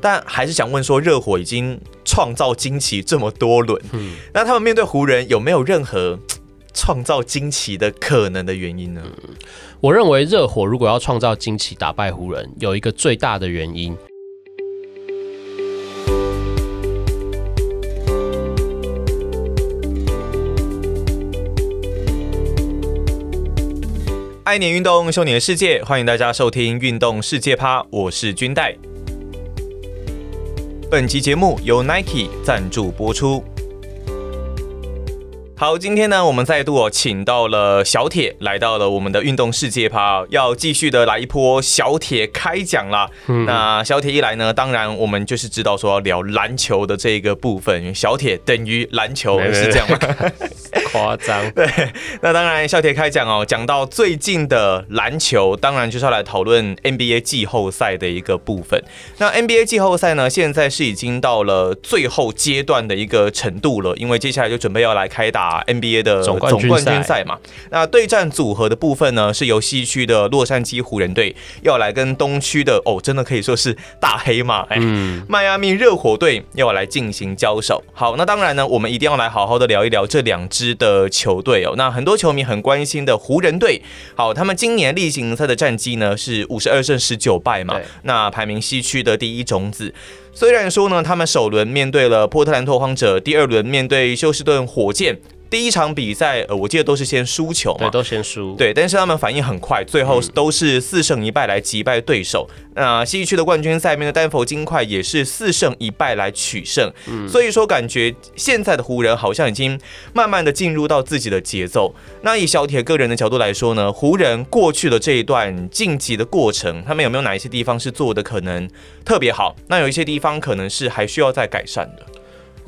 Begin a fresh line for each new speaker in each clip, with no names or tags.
但还是想问说，热火已经创造惊奇这么多轮，嗯，那他们面对湖人有没有任何创造惊奇的可能的原因呢？
嗯，我认为热火如果要创造惊奇打败湖人，有一个最大的原因。
爱年运动，秀你的世界，欢迎大家收听《运动世界趴》，我是军代。本集节目由 Nike 赞助播出。好，今天呢，我们再度哦，请到了小铁，来到了我们的运动世界趴，要继续的来一波小铁开讲啦。嗯、那小铁一来呢，当然我们就是知道说要聊篮球的这个部分，小铁等于篮球是这样吗？
夸张。
对，那当然小铁开讲哦，讲到最近的篮球，当然就是要来讨论 NBA 季后赛的一个部分。那 NBA 季后赛呢，现在是已经到了最后阶段的一个程度了，因为接下来就准备要来开打。啊，NBA 的总冠军赛嘛，那对战组合的部分呢，是由西区的洛杉矶湖人队要来跟东区的哦，真的可以说是大黑马，哎，迈阿密热火队要来进行交手。好，那当然呢，我们一定要来好好的聊一聊这两支的球队哦。那很多球迷很关心的湖人队，好，他们今年例行赛的战绩呢是五十二胜十九败嘛，那排名西区的第一种子。虽然说呢，他们首轮面对了波特兰拓荒者，第二轮面对休斯顿火箭。第一场比赛，呃，我记得都是先输球嘛，
对，都先输，
对，但是他们反应很快，最后都是四胜一败来击败对手。那西区的冠军赛面的丹佛金块也是四胜一败来取胜，嗯，所以说感觉现在的湖人好像已经慢慢的进入到自己的节奏。那以小铁个人的角度来说呢，湖人过去的这一段晋级的过程，他们有没有哪一些地方是做的可能特别好？那有一些地方可能是还需要再改善的。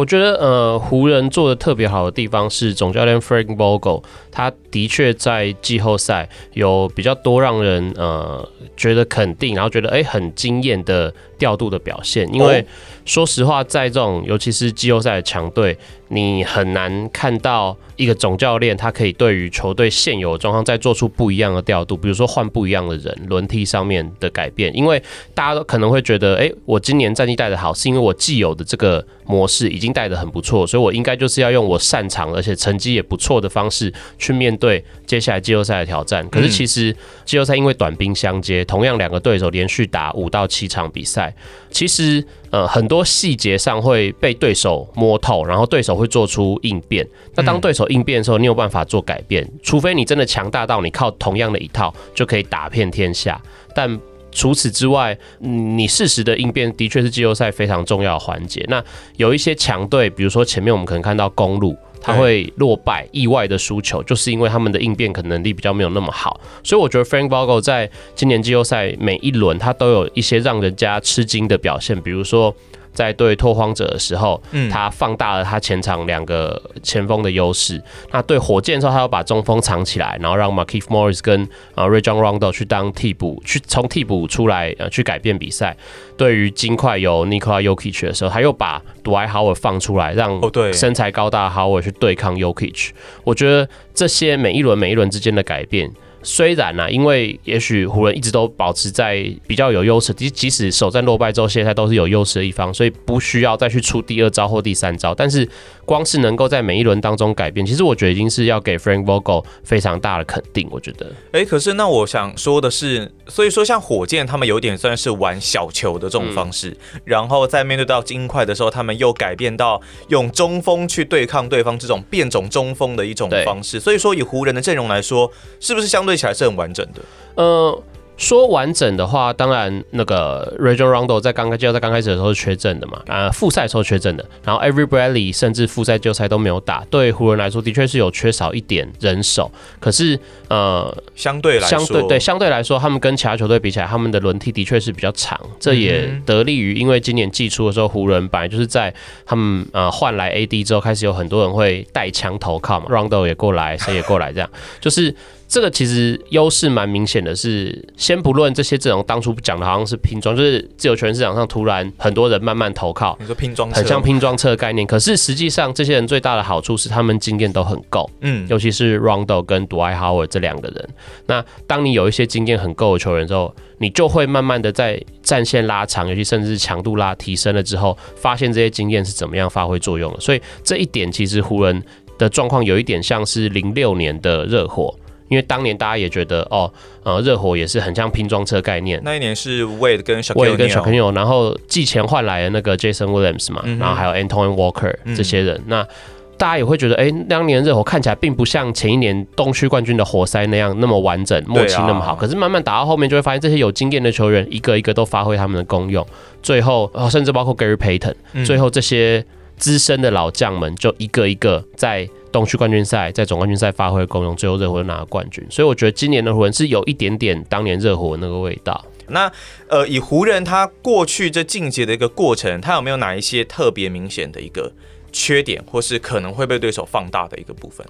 我觉得呃，湖人做的特别好的地方是总教练 Frank Vogel，他的确在季后赛有比较多让人呃觉得肯定，然后觉得哎很惊艳的调度的表现。因为说实话，在这种尤其是季后赛的强队，你很难看到一个总教练他可以对于球队现有的状况再做出不一样的调度，比如说换不一样的人，轮替上面的改变。因为大家都可能会觉得，哎，我今年战绩带的好，是因为我既有的这个模式已经带得很不错，所以我应该就是要用我擅长而且成绩也不错的方式去面对接下来季后赛的挑战。可是其实季后赛因为短兵相接，同样两个对手连续打五到七场比赛，其实呃很多细节上会被对手摸透，然后对手。会做出应变。那当对手应变的时候，你有办法做改变，除非你真的强大到你靠同样的一套就可以打遍天下。但除此之外，你适时的应变的确是季后赛非常重要的环节。那有一些强队，比如说前面我们可能看到公路，他会落败、意外的输球，就是因为他们的应变可能能力比较没有那么好。所以我觉得 Frank Vogel 在今年季后赛每一轮，他都有一些让人家吃惊的表现，比如说。在对拓荒者的时候，他放大了他前场两个前锋的优势。那对火箭的时候，他要把中锋藏起来，然后让 Markieff Morris 跟啊 Rajon Rondo 去当替补，去从替补出来呃去改变比赛。对于金块有 Nikola Jokic 的时候，他又把 Dwight Howard 放出来，让身材高大的 Howard 去对抗 Jokic。我觉得这些每一轮每一轮之间的改变。虽然呢、啊，因为也许湖人一直都保持在比较有优势，即即使首战落败之后，现在都是有优势的一方，所以不需要再去出第二招或第三招。但是光是能够在每一轮当中改变，其实我觉得已经是要给 Frank Vogel 非常大的肯定。我觉得，
哎、欸，可是那我想说的是，所以说像火箭他们有点算是玩小球的这种方式，嗯、然后在面对到金块的时候，他们又改变到用中锋去对抗对方这种变种中锋的一种方式。所以说以湖人的阵容来说，是不是相对？对起来是很完整的。
呃，说完整的话，当然那个 Rajon Rondo 在刚开就在刚开始的时候是缺阵的嘛，啊，复赛时候缺阵的。然后 Every Bradley 甚至复赛季后赛都没有打，对湖人来说的确是有缺少一点人手。可是呃，
相对来说，
相对对相对来说，他们跟其他球队比起来，他们的轮替的确是比较长。这也得力于，因为今年季初的时候，湖人本来就是在他们呃换来 AD 之后，开始有很多人会带枪投靠嘛，Rondo 也过来，谁也过来，这样就是。这个其实优势蛮明显的是，是先不论这些阵容当初讲的好像是拼装，就是自由球员市场上突然很多人慢慢投靠，
你说拼装，
很像拼装车的概念。可是实际上，这些人最大的好处是他们经验都很够，嗯，尤其是 Rondo 跟 Dwight Howard 这两个人。那当你有一些经验很够的球员之后，你就会慢慢的在战线拉长，尤其甚至是强度拉提升了之后，发现这些经验是怎么样发挥作用的。所以这一点其实湖人的状况有一点像是零六年的热火。因为当年大家也觉得哦，呃，热火也是很像拼装车概念。
那一年是 Wade 跟
小朋友，为跟 Shaquille O'Neal，然后寄钱换来的那个 Jason Williams 嘛，嗯、然后还有 Antoine Walker 这些人。嗯、那大家也会觉得，哎，当年热火看起来并不像前一年东区冠军的活塞那样那么完整，默契那么好。啊、可是慢慢打到后面，就会发现这些有经验的球员一个一个都发挥他们的功用。最后，哦、甚至包括 Gary Payton，、嗯、最后这些资深的老将们就一个一个在。东区冠军赛在总冠军赛发挥功用，最后热火拿了冠军，所以我觉得今年的湖人是有一点点当年热火那个味道。
那呃，以湖人他过去这晋级的一个过程，他有没有哪一些特别明显的一个缺点，或是可能会被对手放大的一个部分？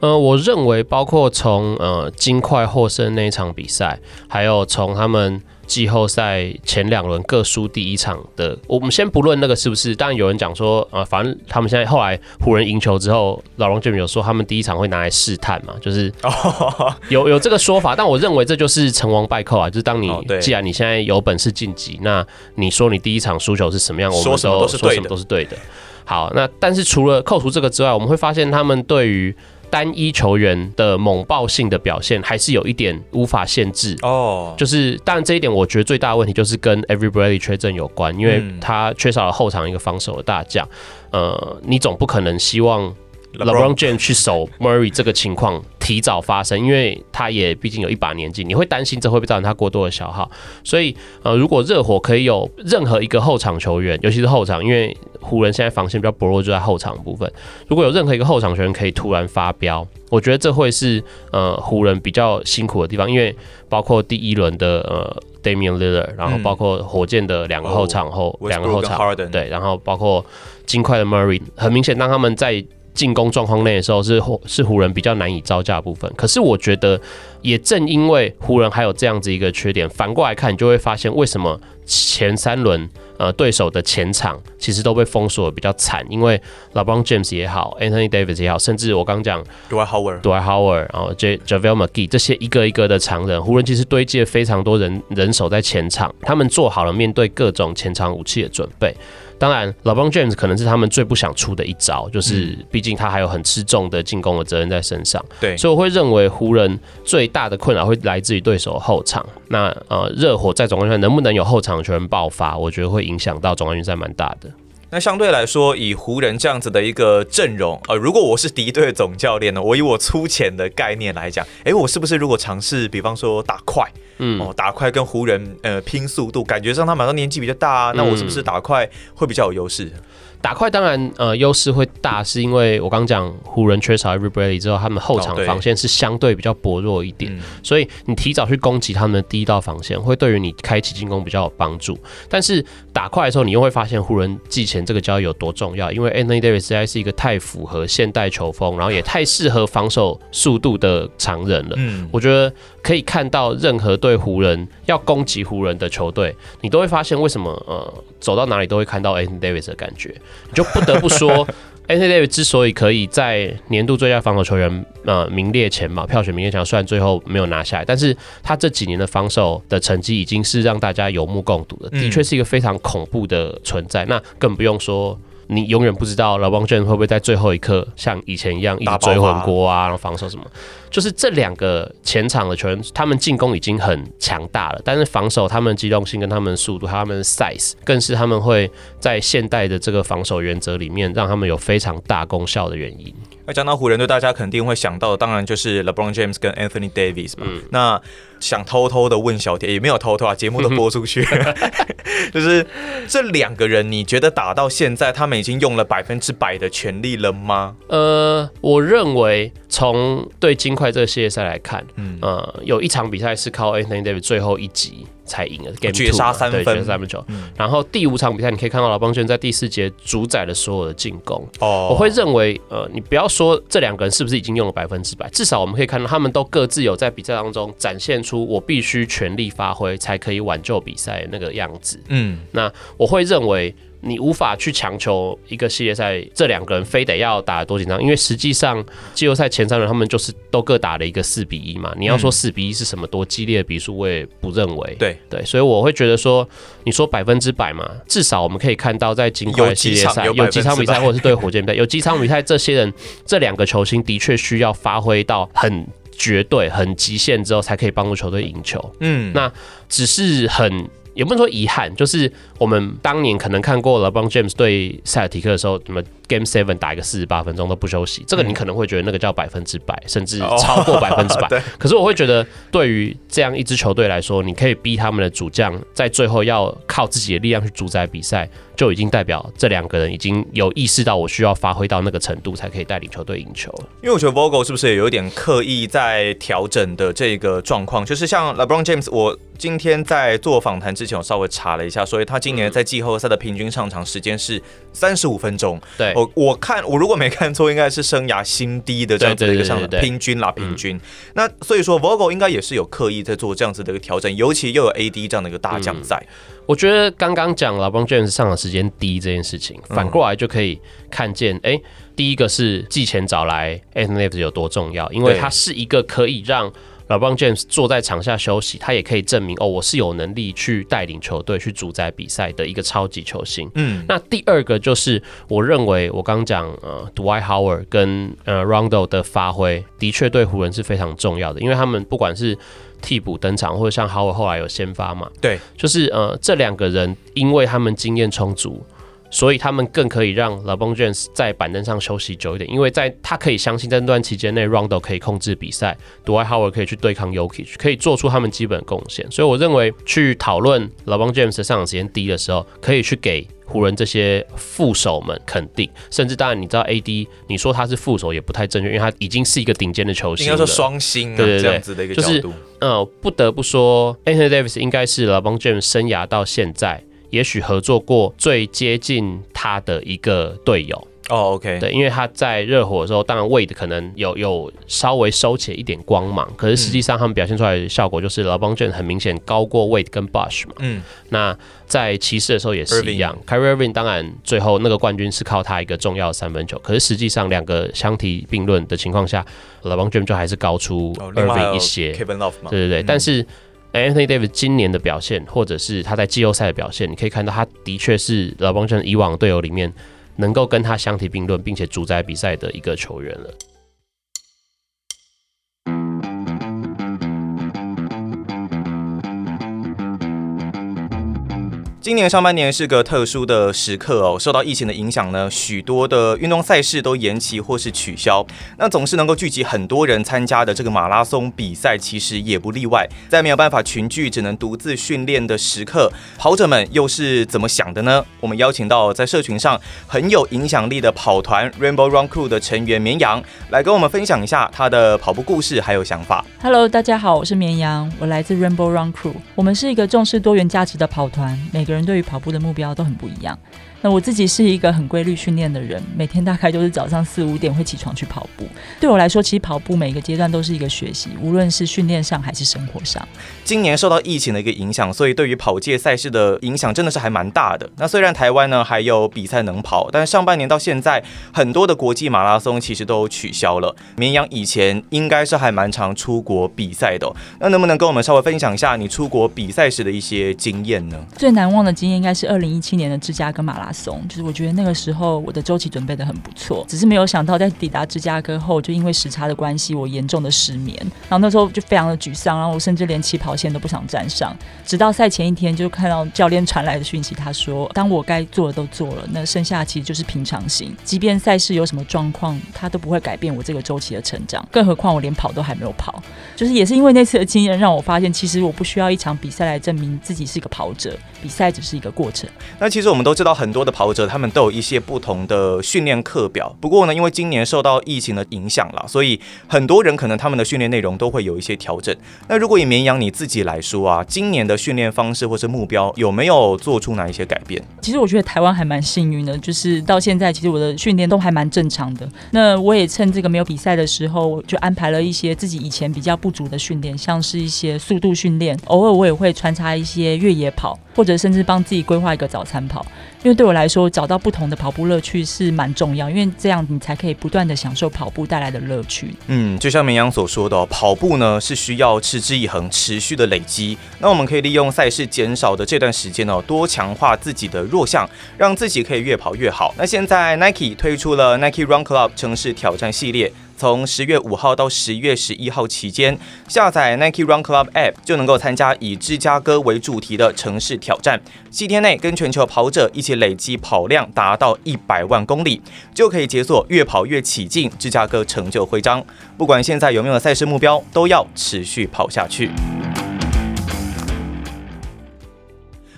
呃，我认为包括从呃金块获胜那一场比赛，还有从他们。季后赛前两轮各输第一场的，我们先不论那个是不是，当然有人讲说，呃，反正他们现在后来湖人赢球之后，老龙就有说他们第一场会拿来试探嘛，就是有有这个说法，但我认为这就是成王败寇啊，就是当你既然你现在有本事晋级，那你说你第一场输球是什么样，我们说什么都是，说什么都是对的。好，那但是除了扣除这个之外，我们会发现他们对于。单一球员的猛爆性的表现还是有一点无法限制。哦，就是当然这一点我觉得最大的问题就是跟 Every Bradley 缺阵有关，因为他缺少了后场一个防守的大将，呃，你总不可能希望 LeBron James 去守 Murray 这个情况提早发生，因为他也毕竟有一把年纪，你会担心这会不会造成他过多的消耗，所以呃，如果热火可以有任何一个后场球员，尤其是后场，因为湖人现在防线比较薄弱，就在后场部分。如果有任何一个后场球员可以突然发飙，我觉得这会是呃湖人比较辛苦的地方，因为包括第一轮的呃 Damian Lillard，然后包括火箭的两个后场后两、嗯、个后场对，然后包括金块的 Murray，很明显当他们在进攻状况内的时候是湖是湖人比较难以招架的部分。可是我觉得也正因为湖人还有这样子一个缺点，反过来看你就会发现为什么前三轮。呃，对手的前场其实都被封锁的比较惨，因为 LeBron James 也好，Anthony Davis 也好，甚至我刚讲
Dwight Howard、
Dwight Howard，然后 J JaVale McGee 这些一个一个的常人，湖人其实堆积了非常多人人手在前场，他们做好了面对各种前场武器的准备。当然，LeBron James 可能是他们最不想出的一招，就是毕竟他还有很吃重的进攻的责任在身上。对，所以我会认为湖人最大的困扰会来自于对手后场。那呃，热火在总冠军赛能不能有后场球员爆发，我觉得会影响到总冠军赛蛮大的。
那相对来说，以湖人这样子的一个阵容，呃，如果我是敌对总教练呢，我以我粗浅的概念来讲，哎，我是不是如果尝试，比方说打快，嗯，哦，打快跟湖人呃拼速度，感觉上他马上年纪比较大啊，那我是不是打快会比较有优势？
打快当然，呃，优势会大，是因为我刚讲湖人缺少 Every Bradley 之后，他们后场防线是相对比较薄弱一点，所以你提早去攻击他们的第一道防线，会对于你开启进攻比较有帮助。但是打快的时候，你又会发现湖人季前这个交易有多重要，因为 Anthony Davis 实在是一个太符合现代球风，然后也太适合防守速度的常人了。嗯，我觉得可以看到任何对湖人要攻击湖人的球队，你都会发现为什么呃走到哪里都会看到 Anthony Davis 的感觉。你就不得不说，Anthony Davis 之所以可以在年度最佳防守球员呃名列前茅，票选名列前茅，虽然最后没有拿下来，但是他这几年的防守的成绩已经是让大家有目共睹的，的确是一个非常恐怖的存在。那更不用说。你永远不知道 LeBron James 会不会在最后一刻像以前一样一直追魂锅啊，然后防守什么？就是这两个前场的球员，他们进攻已经很强大了，但是防守他们的机动性跟他们的速度，他们的 size 更是他们会在现代的这个防守原则里面让他们有非常大功效的原因。
那讲到湖人队，大家肯定会想到的，当然就是 LeBron James 跟 Anthony Davis 嘛。嗯、那想偷偷的问小铁，也没有偷偷啊，节目都播出去，就是这两个人，你觉得打到现在，他们已经用了百分之百的全力了吗？
呃，我认为从对金块这个系列赛来看，嗯，呃，有一场比赛是靠 Anthony Davis 最后一集才赢了，Game Two
绝杀三分，
对，绝杀三分球。嗯、然后第五场比赛，你可以看到老邦卷在第四节主宰了所有的进攻。哦，我会认为，呃，你不要说这两个人是不是已经用了百分之百，至少我们可以看到他们都各自有在比赛当中展现出我必须全力发挥才可以挽救比赛那个样子。嗯，那我会认为。你无法去强求一个系列赛这两个人非得要打得多紧张，因为实际上季后赛前三轮他们就是都各打了一个四比一嘛。你要说四比一是什么多激烈的比数，我也不认为。对对，所以我会觉得说，你说百分之百嘛，至少我们可以看到在金块系列赛有几场比赛，或者是对火箭比赛 有几场比赛，这些人这两个球星的确需要发挥到很绝对、很极限之后，才可以帮助球队赢球。嗯，那只是很。也不能说遗憾，就是我们当年可能看过了 LeBron James 对塞尔提克的时候，什么 Game Seven 打一个四十八分钟都不休息，这个你可能会觉得那个叫百分之百，甚至超过百分之百。可是我会觉得，对于这样一支球队来说，你可以逼他们的主将在最后要靠自己的力量去主宰比赛，就已经代表这两个人已经有意识到我需要发挥到那个程度，才可以带领球队赢球了。
因为我觉得 Vogel 是不是也有点刻意在调整的这个状况？就是像 LeBron James，我今天在做访谈之前，我稍微查了一下，所以他今年在季后赛的平均上场时间是三十五分钟。
对，
我我看我如果没看错，应该是生涯新低的这样子的一个上场平均啦，平均。那所以说 Vogel 应该也是有刻意在做这样子的一个调整，尤其又有 AD 这样的一个大将在。嗯
我觉得刚刚讲 LeBron James 上场时间低这件事情，反过来就可以看见，哎、欸，第一个是季前找来 Anthony Davis 有多重要，因为他是一个可以让 LeBron James 坐在场下休息，他也可以证明哦，我是有能力去带领球队去主宰比赛的一个超级球星。嗯，那第二个就是我认为我刚讲呃，Dwight Howard 跟呃 Rondo 的发挥的确对湖人是非常重要的，因为他们不管是替补登场，或者像 Howard 后来有先发嘛？
对，
就是呃，这两个人因为他们经验充足，所以他们更可以让 LeBron James 在板凳上休息久一点，因为在他可以相信在那段期间内，Rondo 可以控制比赛，Dwight Howard 可以去对抗 Yokic，可以做出他们基本贡献。所以我认为去讨论 LeBron James 的上场时间低的时候，可以去给。湖人这些副手们肯定，甚至当然你知道 AD，你说他是副手也不太正确，因为他已经是一个顶尖的球星了，应该说
双星啊，
对对对，
这样子的一个角度。
就是呃，不得不说，Anthony Davis 应该是 LeBron James 生涯到现在，也许合作过最接近他的一个队友。
哦、oh，OK，
对，因为他在热火的时候，当然 Wade 可能有有稍微收起一点光芒，可是实际上他们表现出来的效果就是 LeBron James 很明显高过 Wade 跟 Bush 嘛。嗯，那在骑士的时候也是一样，Kyrie Irving 当然最后那个冠军是靠他一个重要的三分球，可是实际上两个相提并论的情况下，LeBron James 就还是高出 Irving 一些。
Oh, Kevin Love 嘛。
对对对，嗯、但是 Anthony Davis 今年的表现，或者是他在季后赛的表现，你可以看到他的确是老帮将以往队友里面。能够跟他相提并论，并且主宰比赛的一个球员了。
今年上半年是个特殊的时刻哦，受到疫情的影响呢，许多的运动赛事都延期或是取消。那总是能够聚集很多人参加的这个马拉松比赛，其实也不例外。在没有办法群聚，只能独自训练的时刻，跑者们又是怎么想的呢？我们邀请到在社群上很有影响力的跑团 Rainbow Run Crew 的成员绵羊，来跟我们分享一下他的跑步故事还有想法。
Hello，大家好，我是绵羊，我来自 Rainbow Run Crew，我们是一个重视多元价值的跑团，每个人对于跑步的目标都很不一样。那我自己是一个很规律训练的人，每天大概就是早上四五点会起床去跑步。对我来说，其实跑步每一个阶段都是一个学习，无论是训练上还是生活上。
今年受到疫情的一个影响，所以对于跑界赛事的影响真的是还蛮大的。那虽然台湾呢还有比赛能跑，但上半年到现在，很多的国际马拉松其实都取消了。绵羊以前应该是还蛮常出国比赛的，那能不能跟我们稍微分享一下你出国比赛时的一些经验呢？
最难忘的经验应该是二零一七年的芝加哥马拉松。就是我觉得那个时候我的周期准备得很不错，只是没有想到在抵达芝加哥后，就因为时差的关系，我严重的失眠，然后那时候就非常的沮丧，然后我甚至连起跑线都不想站上。直到赛前一天，就看到教练传来的讯息，他说：“当我该做的都做了，那剩下其实就是平常心，即便赛事有什么状况，他都不会改变我这个周期的成长。更何况我连跑都还没有跑，就是也是因为那次的经验，让我发现其实我不需要一场比赛来证明自己是一个跑者，比赛只是一个过程。
那其实我们都知道，很多的跑者他们都有一些不同的训练课表。不过呢，因为今年受到疫情的影响了，所以很多人可能他们的训练内容都会有一些调整。那如果以绵羊你自己来说啊，今年的训练方式或是目标有没有做出哪一些改变？
其实我觉得台湾还蛮幸运的，就是到现在其实我的训练都还蛮正常的。那我也趁这个没有比赛的时候，就安排了一些自己以前比较不足的训练，像是一些速度训练，偶尔我也会穿插一些越野跑，或者甚至帮自己规划一个早餐跑。因为对我来说，找到不同的跑步乐趣是蛮重要，因为这样你才可以不断的享受跑步带来的乐趣。
嗯，就像绵羊所说的，跑步呢是需要持之以恒、持续的累积。那我们可以利用赛事减少的这段时间呢，多强化自己的弱项，让自己可以越跑越好。那现在 Nike 推出了 Nike Run Club 城市挑战系列。从十月五号到十月十一号期间，下载 Nike Run Club App 就能够参加以芝加哥为主题的城市挑战。七天内跟全球跑者一起累计跑量达到一百万公里，就可以解锁越跑越起劲芝加哥成就徽章。不管现在有没有赛事目标，都要持续跑下去。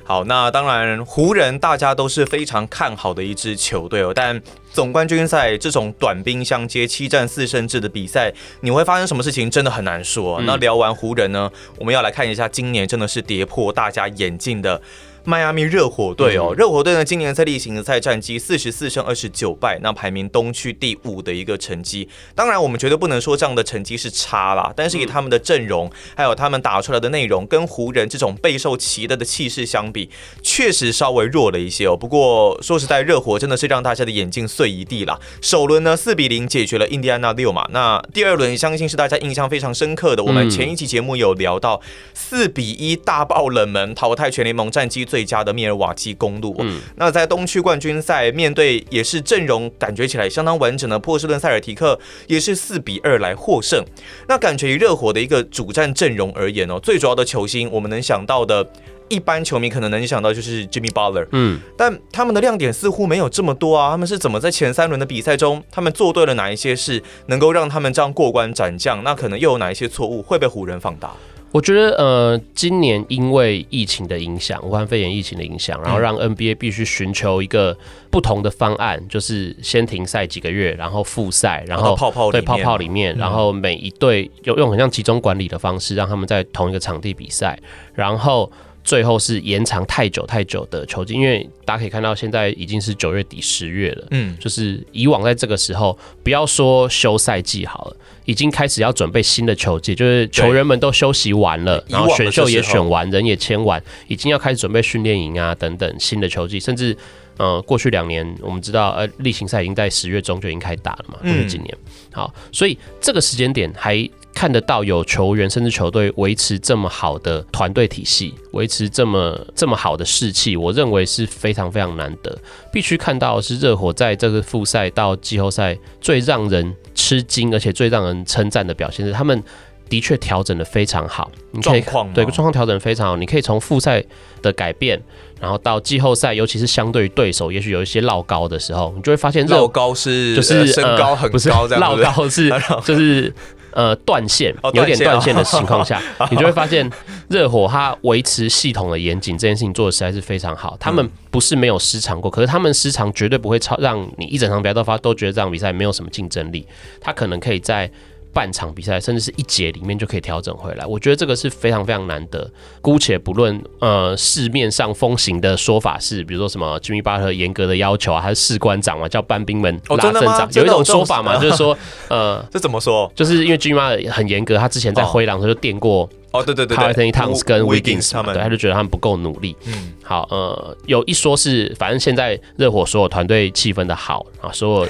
好，那当然，湖人大家都是非常看好的一支球队哦。但总冠军赛这种短兵相接、七战四胜制的比赛，你会发生什么事情，真的很难说。那聊完湖人呢，我们要来看一下今年真的是跌破大家眼镜的。迈阿密热火队哦，热火队呢，今年在例行赛战绩四十四胜二十九败，那排名东区第五的一个成绩。当然，我们绝对不能说这样的成绩是差啦，但是以他们的阵容，还有他们打出来的内容，跟湖人这种备受期待的气势相比，确实稍微弱了一些哦。不过说实在，热火真的是让大家的眼镜碎一地啦。首轮呢，四比零解决了印第安纳六嘛。那第二轮，相信是大家印象非常深刻的。我们前一期节目有聊到，四比一大爆冷门，淘汰全联盟战绩最。最佳的密尔瓦基公路，嗯，那在东区冠军赛面对也是阵容感觉起来相当完整的波士顿塞尔提克，也是四比二来获胜。那感觉以热火的一个主战阵容而言哦，最主要的球星我们能想到的，一般球迷可能能想到就是 Jimmy Butler，嗯，但他们的亮点似乎没有这么多啊。他们是怎么在前三轮的比赛中，他们做对了哪一些事，能够让他们这样过关斩将？那可能又有哪一些错误会被湖人放大？
我觉得，呃，今年因为疫情的影响，武汉肺炎疫情的影响，然后让 NBA 必须寻求一个不同的方案，就是先停赛几个月，然后复赛，然后
泡泡
对泡泡里面，然后每一队用用很像集中管理的方式，让他们在同一个场地比赛，然后。最后是延长太久太久的球季，因为大家可以看到现在已经是九月底十月了，嗯，就是以往在这个时候，不要说休赛季好了，已经开始要准备新的球季，就是球员们都休息完了，然后选秀也选完，人也签完，已经要开始准备训练营啊等等新的球季，甚至呃过去两年我们知道呃例行赛已经在十月中就已经开打了嘛，过去几年，好，所以这个时间点还。看得到有球员甚至球队维持这么好的团队体系，维持这么这么好的士气，我认为是非常非常难得。必须看到的是热火在这个复赛到季后赛最让人吃惊，而且最让人称赞的表现是，他们的确调整的非常好。你可以对状况调整得非常好，你可以从复赛的改变，然后到季后赛，尤其是相对于对手，也许有一些落高的时候，你就会发现
落高是
就是
身高很高这样，
落高是 就是。呃，断线有点断线的情况下，你就会发现热火它维持系统的严谨这件事情做的实在是非常好。他们不是没有失常过，可是他们失常绝对不会超让你一整场比赛都发都觉得这场比赛没有什么竞争力。他可能可以在。半场比赛，甚至是一节里面就可以调整回来，我觉得这个是非常非常难得。姑且不论呃市面上风行的说法是，比如说什么吉米巴特严格的要求啊，还是士官长嘛，叫班兵们拉阵长，哦，有一种说法嘛，就是说呃，
这怎么说？
就是因为吉米巴特很严格，他之前在灰狼的时候就垫过
哦，对对对
，Karl-Anthony Towns 跟 Wiggins 他们，对，他就觉得他们不够努力。嗯，好，呃，有一说是，反正现在热火所有团队气氛的好啊，所有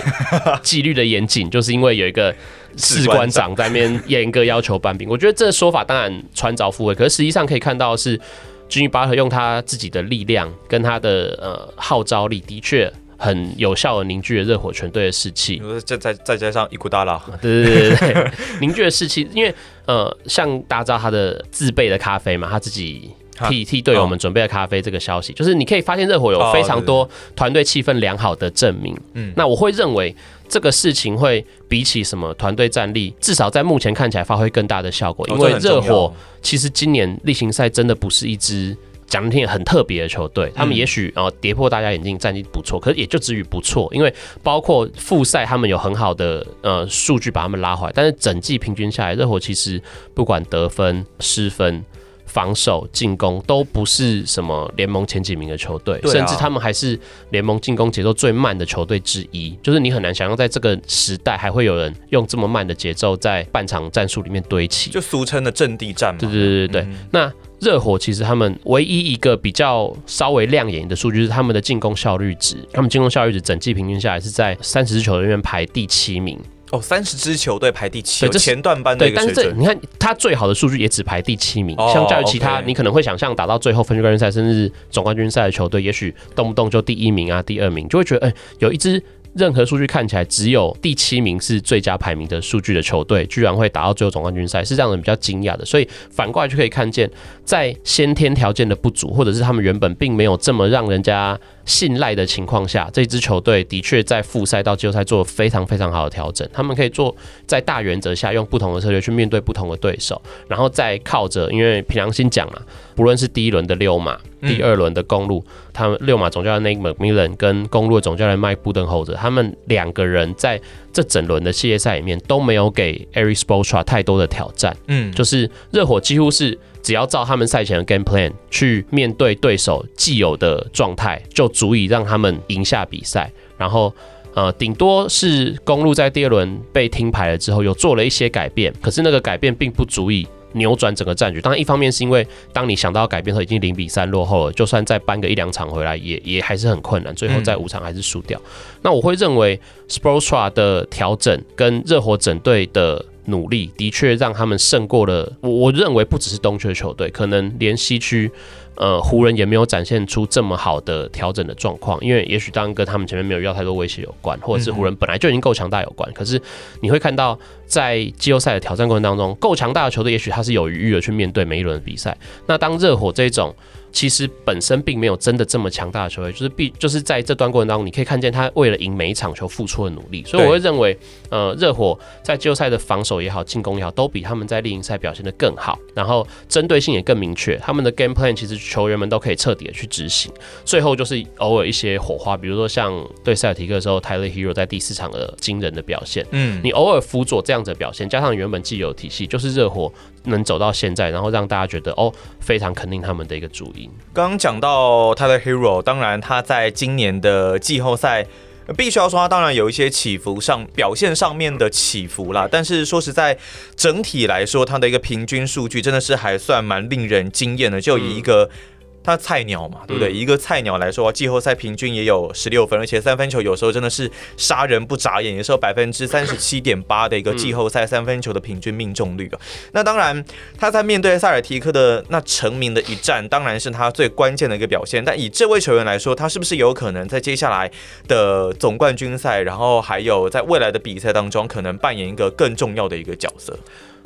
纪律的严谨，就是因为有一个。士官长在那边严格要求班兵，我觉得这个说法当然穿凿附会，可是实际上可以看到是，Jimmy Butler 用他自己的力量跟他的呃号召力，的确很有效的凝聚了热火全队的士气。
再再再加上伊古达拉，
对对对对，凝聚了士气。因为呃，像大家知道他的自备的咖啡嘛，他自己替替队友们准备了咖啡，这个消息就是你可以发现热火有非常多团队气氛良好的证明。嗯，那我会认为。这个事情会比起什么团队战力，至少在目前看起来发挥更大的效果。因为热火其实今年例行赛真的不是一支讲的听很特别的球队，他们也许呃跌破大家眼镜，战绩不错，可是也就止于不错，因为包括复赛他们有很好的呃数据把他们拉回来，但是整季平均下来，热火其实不管得分、失分。防守、进攻都不是什么联盟前几名的球队，甚至他们还是联盟进攻节奏最慢的球队之一。就是你很难想象，在这个时代还会有人用这么慢的节奏在半场战术里面堆砌，
就俗称的阵地战嘛。
对对对对对。那热火其实他们唯一一个比较稍微亮眼的数据是他们的进攻效率值，他们进攻效率值整季平均下来是在三十支球队里面排第七名。
哦，三十支球队排第七，对，这前段班。
对，但是这你看，他最好的数据也只排第七名，相较于其他，你可能会想象打到最后分区冠军赛，甚至总冠军赛的球队，也许动不动就第一名啊、第二名，就会觉得，哎，有一支。任何数据看起来只有第七名是最佳排名的数据的球队，居然会打到最后总冠军赛，是让人比较惊讶的。所以反过来就可以看见，在先天条件的不足，或者是他们原本并没有这么让人家信赖的情况下，这支球队的确在复赛到季后赛做了非常非常好的调整。他们可以做在大原则下用不同的策略去面对不同的对手，然后再靠着，因为凭良心讲啊，不论是第一轮的六马。第二轮的公路，他们六马总教练 Nate McMillan 跟公路的总教练 Mike Budenholzer，他们两个人在这整轮的系列赛里面都没有给 Eric Spoelstra 太多的挑战。嗯，就是热火几乎是只要照他们赛前的 game plan 去面对对手既有的状态，就足以让他们赢下比赛。然后，呃，顶多是公路在第二轮被听牌了之后，有做了一些改变，可是那个改变并不足以。扭转整个战局，当然一方面是因为当你想到要改变后，已经零比三落后了，就算再扳个一两场回来也，也也还是很困难。最后在五场还是输掉。嗯、那我会认为 s p o r t s t r a 的调整跟热火整队的努力，的确让他们胜过了。我我认为不只是东区的球队，可能连西区。呃，湖人也没有展现出这么好的调整的状况，因为也许当然跟他们前面没有遇到太多威胁有关，或者是湖人本来就已经够强大有关。可是你会看到，在季后赛的挑战过程当中，够强大的球队也许他是有余裕的去面对每一轮的比赛。那当热火这种。其实本身并没有真的这么强大的球队，就是必就是在这段过程当中，你可以看见他为了赢每一场球付出的努力。所以我会认为，呃，热火在季后赛的防守也好，进攻也好，都比他们在例行赛表现的更好，然后针对性也更明确。他们的 game plan 其实球员们都可以彻底的去执行。最后就是偶尔一些火花，比如说像对塞尔提克的时候，Tyler Herro 在第四场的惊人的表现。嗯，你偶尔辅佐这样子的表现，加上原本既有体系，就是热火能走到现在，然后让大家觉得哦，非常肯定他们的一个主因。
刚刚讲到他的 hero，当然他在今年的季后赛，必须要说他当然有一些起伏上表现上面的起伏啦。但是说实在，整体来说，他的一个平均数据真的是还算蛮令人惊艳的，就以一个。他菜鸟嘛，对不对？嗯、一个菜鸟来说，季后赛平均也有十六分，而且三分球有时候真的是杀人不眨眼，也是有百分之三十七点八的一个季后赛三分球的平均命中率啊。嗯、那当然，他在面对塞尔提克的那成名的一战，当然是他最关键的一个表现。但以这位球员来说，他是不是有可能在接下来的总冠军赛，然后还有在未来的比赛当中，可能扮演一个更重要的一个角色？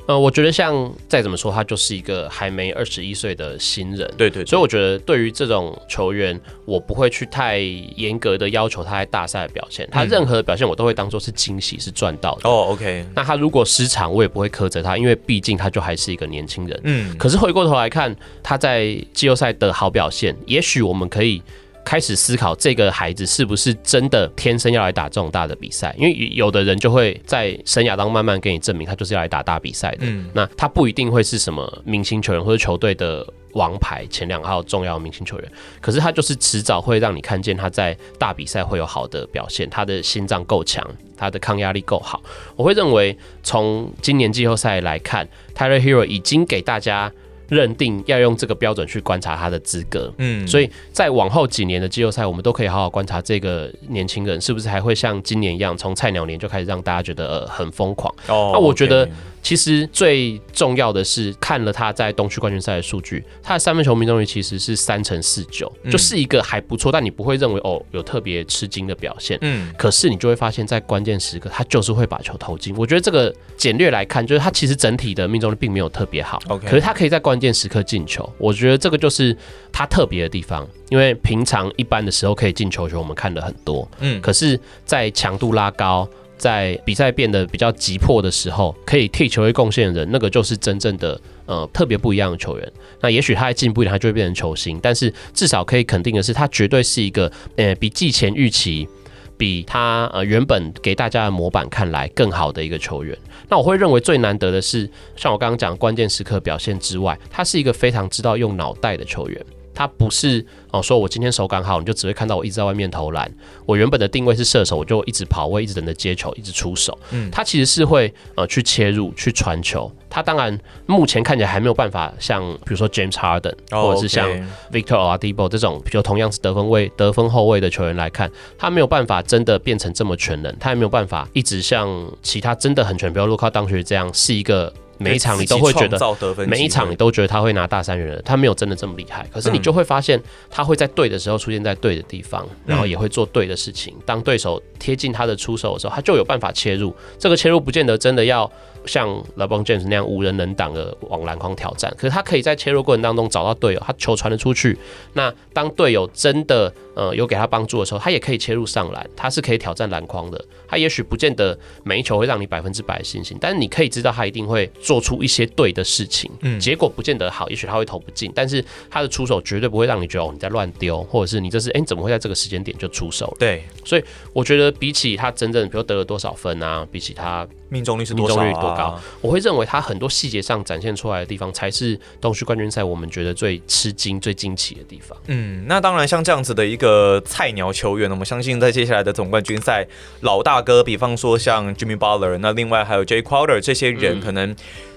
呃，我觉得像再怎么说，他就是一个还没二十一岁的新人，
对，对对，
所以我觉得对于这种球员，我不会去太严格的要求他在大赛的表现，他任何的表现我都会当做是惊喜，是赚到的。
哦，OK，
那他如果失常，我也不会苛责他，因为毕竟他就还是一个年轻人。嗯，可是回过头来看，他在季后赛的好表现，也许我们可以。开始思考这个孩子是不是真的天生要来打这种大的比赛？因为有的人就会在生涯当中慢慢给你证明，他就是要来打大比赛的。嗯，那他不一定会是什么明星球员或者球队的王牌前两号重要明星球员，可是他就是迟早会让你看见他在大比赛会有好的表现，他的心脏够强，他的抗压力够好。我会认为从今年季后赛来看，Tyler Herro 已经给大家。认定要用这个标准去观察他的资格，嗯，所以在往后几年的季后赛，我们都可以好好观察这个年轻人是不是还会像今年一样，从菜鸟年就开始让大家觉得呃很疯狂。哦，那我觉得。其实最重要的是看了他在东区冠军赛的数据，他的三分球命中率其实是三成四九，就是一个还不错，但你不会认为哦有特别吃惊的表现。嗯，可是你就会发现，在关键时刻他就是会把球投进。我觉得这个简略来看，就是他其实整体的命中率并没有特别好。OK，可是他可以在关键时刻进球，我觉得这个就是他特别的地方。因为平常一般的时候可以进球球，我们看的很多。嗯，可是，在强度拉高。在比赛变得比较急迫的时候，可以替球队贡献的人，那个就是真正的呃特别不一样的球员。那也许他还进步一点，他就会变成球星。但是至少可以肯定的是，他绝对是一个呃比季前预期，比他呃原本给大家的模板看来更好的一个球员。那我会认为最难得的是，像我刚刚讲关键时刻表现之外，他是一个非常知道用脑袋的球员。他不是哦，说我今天手感好，你就只会看到我一直在外面投篮。我原本的定位是射手，我就一直跑位，一直等着接球，一直出手。嗯，他其实是会呃去切入、去传球。他当然目前看起来还没有办法像比如说 James Harden、哦、或者是像 Victor Oladipo 这种，比如同样是得分位、得分后卫的球员来看，他没有办法真的变成这么全能。他也没有办法一直像其他真的很全，比如卢卡当学这样是一个。每一场你都会觉得，每一场你都觉得他会拿大三元的，他没有真的这么厉害。可是你就会发现，他会在对的时候出现在对的地方，然后也会做对的事情。当对手贴近他的出手的时候，他就有办法切入。这个切入不见得真的要像 LeBron James 那样无人能挡的往篮筐挑战，可是他可以在切入过程当中找到队友，他球传了出去。那当队友真的呃有给他帮助的时候，他也可以切入上篮，他是可以挑战篮筐的。他也许不见得每一球会让你百分之百的信心，但是你可以知道他一定会做出一些对的事情。嗯，结果不见得好，也许他会投不进，但是他的出手绝对不会让你觉得哦你在乱丢，或者是你这是哎、欸、你怎么会在这个时间点就出手了？对，所以我觉得比起他真正比如得了多少分啊，比起他。
命中率是多少、啊、
命中率多高？我会认为他很多细节上展现出来的地方，才是东区冠军赛我们觉得最吃惊、最惊奇的地方。
嗯，那当然，像这样子的一个菜鸟球员，我们相信在接下来的总冠军赛，老大哥，比方说像 Jimmy Butler，那另外还有 Jay Crowder 这些人，可能。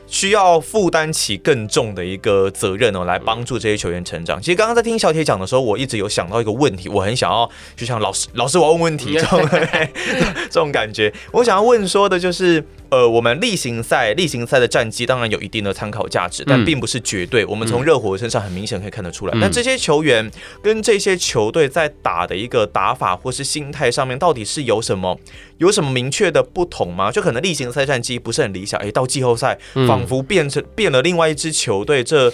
需要负担起更重的一个责任哦，来帮助这些球员成长。其实刚刚在听小铁讲的时候，我一直有想到一个问题，我很想要，就像老师，老师我要问问题这种 这种感觉。我想要问说的就是，呃，我们例行赛例行赛的战绩当然有一定的参考价值，但并不是绝对。我们从热火身上很明显可以看得出来，那这些球员跟这些球队在打的一个打法或是心态上面，到底是有什么有什么明确的不同吗？就可能例行赛战绩不是很理想，哎，到季后赛。仿佛变成变了另外一支球队，这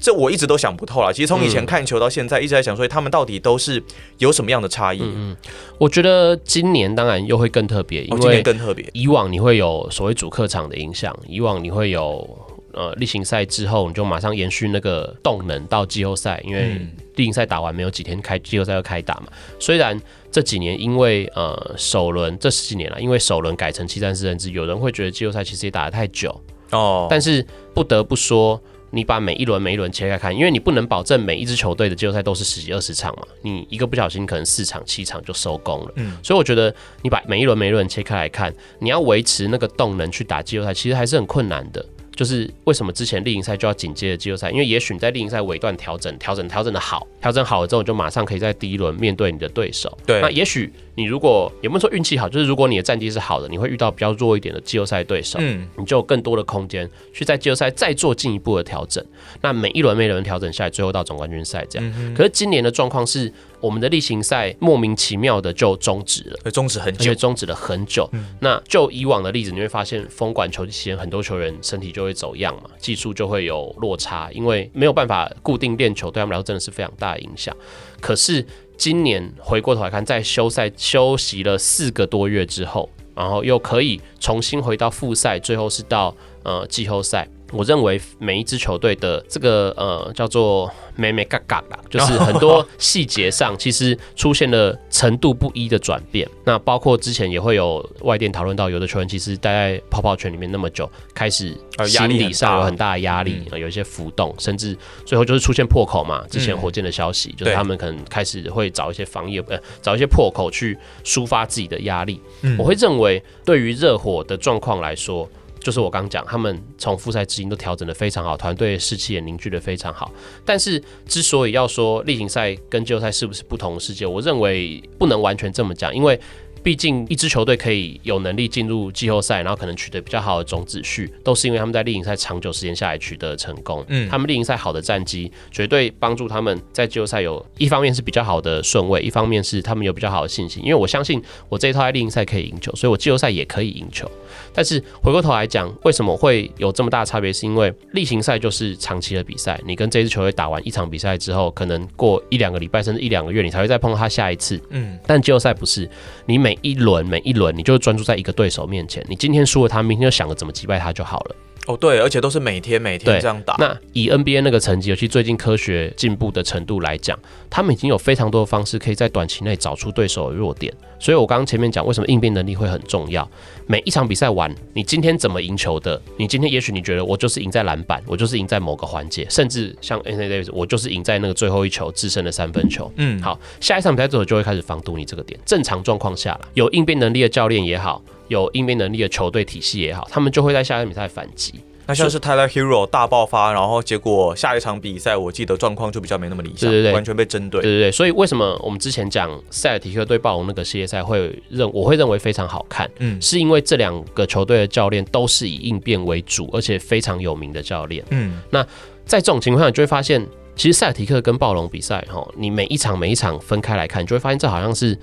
这我一直都想不透了。其实从以前看球到现在，一直在想说他们到底都是有什么样的差异。嗯，
我觉得今年当然又会更特别，因为更特别。以往你会有所谓主客场的影响，以往你会有呃例行赛之后你就马上延续那个动能到季后赛，因为例行赛打完没有几天开季后赛要开打嘛。虽然这几年因为呃首轮这十几年了，因为首轮改成七战四胜制，有人会觉得季后赛其实也打得太久。哦，但是不得不说，你把每一轮每一轮切开看，因为你不能保证每一支球队的季后赛都是十几二十场嘛，你一个不小心可能四场七场就收工了。嗯，所以我觉得你把每一轮每一轮切开来看，你要维持那个动能去打季后赛，其实还是很困难的。就是为什么之前例行赛就要紧接着季后赛？因为也许你在例行赛尾段调整、调整、调整的好，调整好了之后，你就马上可以在第一轮面对你的对手。对，那也许。你如果有没有说运气好，就是如果你的战绩是好的，你会遇到比较弱一点的季后赛对手，嗯，你就有更多的空间去在季后赛再做进一步的调整。那每一轮每一轮调整下来，最后到总冠军赛这样。嗯、可是今年的状况是，我们的例行赛莫名其妙的就终止了，终止很久，终止了很久。嗯、那就以往的例子，你会发现封管球季期间，很多球员身体就会走样嘛，技术就会有落差，因为没有办法固定练球，对他们来说真的是非常大的影响。可是。今年回过头来看，在休赛休息了四个多月之后，然后又可以重新回到复赛，最后是到呃季后赛。我认为每一支球队的这个呃叫做美美嘎嘎啦，就是很多细节上其实出现了程度不一的转变。那包括之前也会有外电讨论到，有的球员其实待在泡泡圈里面那么久，开始心理上有很大的压力，有一些浮动，甚至最后就是出现破口嘛。之前火箭的消息就是他们可能开始会找一些防御呃找一些破口去抒发自己的压力。我会认为对于热火的状况来说。就是我刚讲，他们从复赛至今都调整的非常好，团队士气也凝聚的非常好。但是，之所以要说例行赛跟季后赛是不是不同的世界，我认为不能完全这么讲，因为。毕竟，一支球队可以有能力进入季后赛，然后可能取得比较好的种子序，都是因为他们在例行赛长久时间下来取得成功。嗯，他们例行赛好的战绩，绝对帮助他们在季后赛有一方面是比较好的顺位，一方面是他们有比较好的信心。因为我相信我这一套在例行赛可以赢球，所以我季后赛也可以赢球。但是回过头来讲，为什么会有这么大的差别？是因为例行赛就是长期的比赛，你跟这支球队打完一场比赛之后，可能过一两个礼拜甚至一两个月，你才会再碰到他下一次。嗯，但季后赛不是，你每每一轮每一轮，你就专注在一个对手面前，你今天输了他，明天就想着怎么击败他就好了。
哦，对，而且都是每天每天这样打。
那以 NBA 那个成绩，尤其最近科学进步的程度来讲，他们已经有非常多的方式可以在短期内找出对手的弱点。所以我刚刚前面讲，为什么应变能力会很重要？每一场比赛完，你今天怎么赢球的？你今天也许你觉得我就是赢在篮板，我就是赢在某个环节，甚至像 Davis，我就是赢在那个最后一球制胜的三分球。嗯，好，下一场比赛之后就会开始防堵你这个点。正常状况下了，有应变能力的教练也好。有应变能力的球队体系也好，他们就会在下一场比赛反击。
那像是 Tyler Herro 大爆发，然后结果下一场比赛，我记得状况就比较没那么理想，对对对，完全被针对。
对对对，所以为什么我们之前讲塞尔提克对暴龙那个系列赛会认，我会认为非常好看，嗯，是因为这两个球队的教练都是以应变为主，而且非常有名的教练，嗯。那在这种情况下，你就会发现，其实塞尔提克跟暴龙比赛，哈，你每一场每一场分开来看，你就会发现这好像是。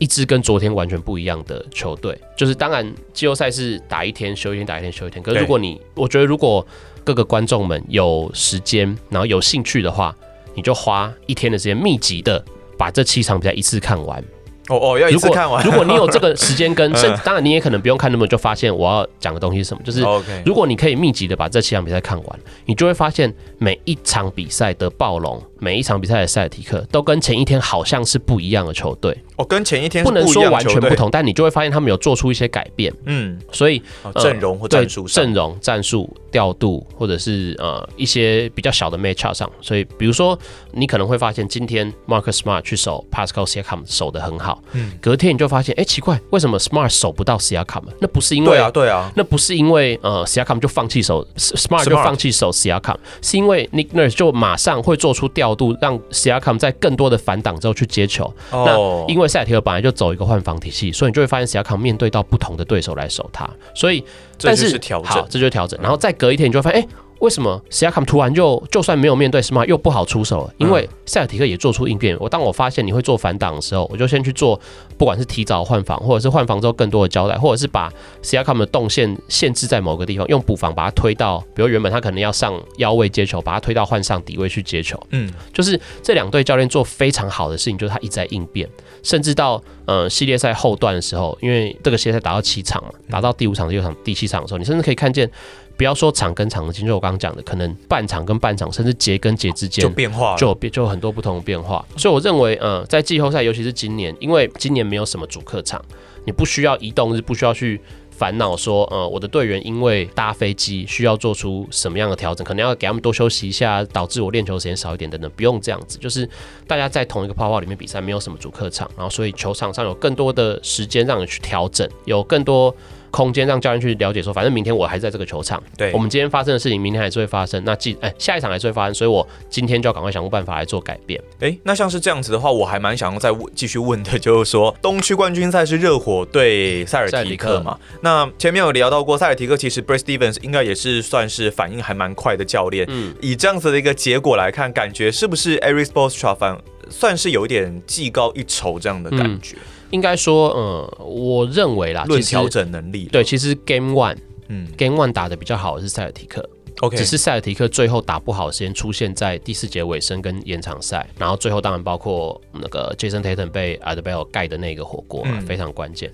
一支跟昨天完全不一样的球队，就是当然季后赛是打一天休一天，打一天休一天。可是如果你，我觉得如果各个观众们有时间，然后有兴趣的话，你就花一天的时间，密集的把这七场比赛一次看完。
哦哦，要一次看完。
如果你有这个时间跟，甚至当然你也可能不用看那么，就发现我要讲的东西是什么。就是，如果你可以密集的把这七场比赛看完，你就会发现每一场比赛的暴龙，每一场比赛的塞尔提克，都跟前一天好像是不一样的球队。
哦，跟前一天
不能说完全不同，但你就会发现他们有做出一些改变。嗯，所以
阵容或战术、
阵容、战术调度，或者是呃一些比较小的 matchup 上，所以比如说你可能会发现今天 Marcus Smart 去守 Pascal Siakam 守的很好。嗯，隔天你就发现，哎，奇怪，为什么 Smart 守不到 Siakam？那不是因为
对啊，对啊，
那不是因为呃 Siakam 就放弃守 Smart 就放弃守 Siakam，是因为 Nick Nurse 就马上会做出调度，让 Siakam 在更多的反挡之后去接球。哦，那因为塞提尔本来就走一个换防体系，所以你就会发现 Siakam 面对到不同的对手来守他，所以但是，
调整，
好，这就是调整，然后再隔一天你就会发现，哎。为什么 Siakam 突然就就算没有面对 Smart 又不好出手了？因为塞尔提克也做出应变。我当我发现你会做反挡的时候，我就先去做，不管是提早换防，或者是换防之后更多的交代，或者是把 Siakam 的动线限制在某个地方，用补防把它推到，比如原本他可能要上腰位接球，把它推到换上底位去接球。嗯，就是这两队教练做非常好的事情，就是他一直在应变，甚至到呃系列赛后段的时候，因为这个系列赛打到七场嘛，打到第五场、第六场、第七场的时候，你甚至可以看见。不要说场跟场的，就我刚刚讲的，可能半场跟半场，甚至节跟节之间
就变化，
就有变，就有很多不同的变化。所以我认为，嗯，在季后赛，尤其是今年，因为今年没有什么主客场，你不需要移动是，不需要去烦恼说，呃，我的队员因为搭飞机需要做出什么样的调整，可能要给他们多休息一下，导致我练球时间少一点等等，不用这样子，就是大家在同一个泡泡里面比赛，没有什么主客场，然后所以球场上有更多的时间让你去调整，有更多。空间让教练去了解说，反正明天我还是在这个球场。对，我们今天发生的事情，明天还是会发生。那记，哎，下一场还是会发生，所以我今天就要赶快想个办法来做改变。
哎，那像是这样子的话，我还蛮想要再问，继续问的，就是说，东区冠军赛是热火对塞尔提克嘛？那前面有聊到过，塞尔提克其实 Brad Stevens 应该也是算是反应还蛮快的教练。嗯，以这样子的一个结果来看，感觉是不是 Eric Spoelstra 反算是有一点技高一筹这样的感觉？嗯
应该说，嗯，我认为啦，
论调整能力，
对，其实 Game One，嗯，Game One 打的比较好的是塞尔提克，OK，只是塞尔提克最后打不好的时间出现在第四节尾声跟延长赛，然后最后当然包括那个 Jason Tatum 被 Adebayo 盖的那个火锅啊，嗯、非常关键。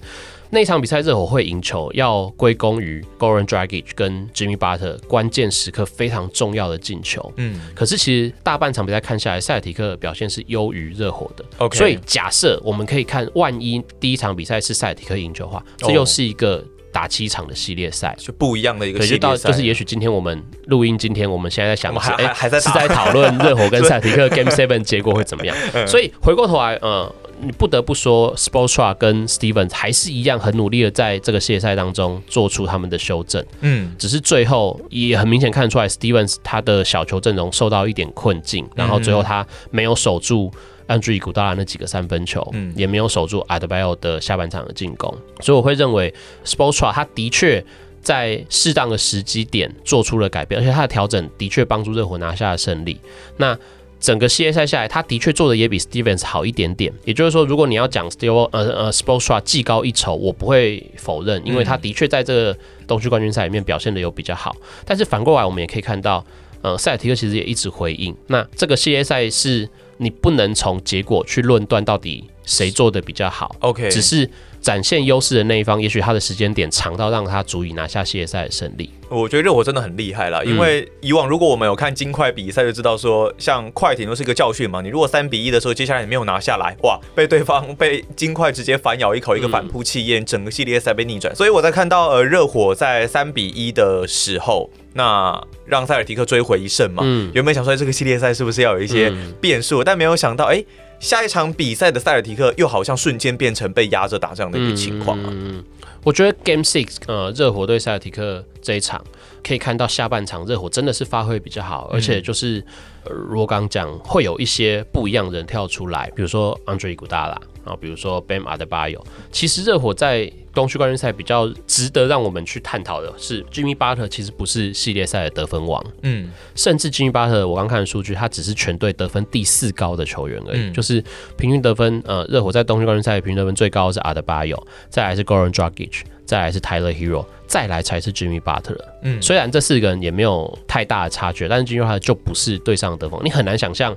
那场比赛热火会赢球，要归功于 Goran Dragic 跟 Jimmy Butler 关键时刻非常重要的进球。嗯，可是其实大半场比赛看下来，塞尔提克表现是优于热火的。OK，所以假设我们可以看，万一第一场比赛是塞尔提克赢球的话，这又是一个打七场的系列赛，
就不一样的一个系列赛。
就到就是也许今天我们录音，今天我们现在在想的是，哎，还在是在讨论 热火跟塞尔提克 Game Seven 结果会怎么样？所以回过头来，嗯。你不得不说 s p o r t s r a 跟 Stevens 还是一样很努力的在这个系列赛当中做出他们的修正。嗯，只是最后也很明显看得出来，Stevens 他的小球阵容受到一点困境，然后最后他没有守住 Andre Iguodala 那几个三分球，嗯，也没有守住 Adebayo 的下半场的进攻，所以我会认为 Spoelstra 他的确在适当的时机点做出了改变，而且他的调整的确帮助热火拿下了胜利。那整个系列赛下来，他的确做的也比 Stevens 好一点点。也就是说，如果你要讲 Steve 呃呃 s p o r t s t r a 技高一筹，我不会否认，因为他的确在这个东区冠军赛里面表现的有比较好。但是反过来，我们也可以看到，呃，塞尔提克其实也一直回应。那这个系列赛是你不能从结果去论断到底谁做的比较好。
OK，
只是展现优势的那一方，也许他的时间点长到让他足以拿下系列赛的胜利。
我觉得热火真的很厉害了，因为以往如果我们有看金块比赛，就知道说，像快艇都是一个教训嘛。你如果三比一的时候，接下来你没有拿下来，哇，被对方被金块直接反咬一口，一个反扑气焰，整个系列赛被逆转。所以我在看到呃热火在三比一的时候，那让塞尔提克追回一胜嘛。嗯，原本想说这个系列赛是不是要有一些变数，但没有想到，哎。下一场比赛的塞尔提克又好像瞬间变成被压着打这样的一个情况啊！
嗯，我觉得 Game Six，呃，热火对塞尔提克这一场可以看到下半场热火真的是发挥比较好，而且就是，呃，如我刚讲会有一些不一样的人跳出来，比如说 Andre Iguodala。啊，比如说 Bam Adebayo，其实热火在东区冠军赛比较值得让我们去探讨的是，Jimmy Butler 其实不是系列赛的得分王，嗯，甚至 Jimmy Butler 我刚看的数据，他只是全队得分第四高的球员而已，嗯、就是平均得分，呃，热火在东区冠军赛平均得分最高的是 Adebayo，再来是 Goran Dragic，再来是 Tyler Herro，再来才是 Jimmy Butler，嗯，虽然这四个人也没有太大的差距，但是 Jimmy Butler 就不是队上的得分，你很难想象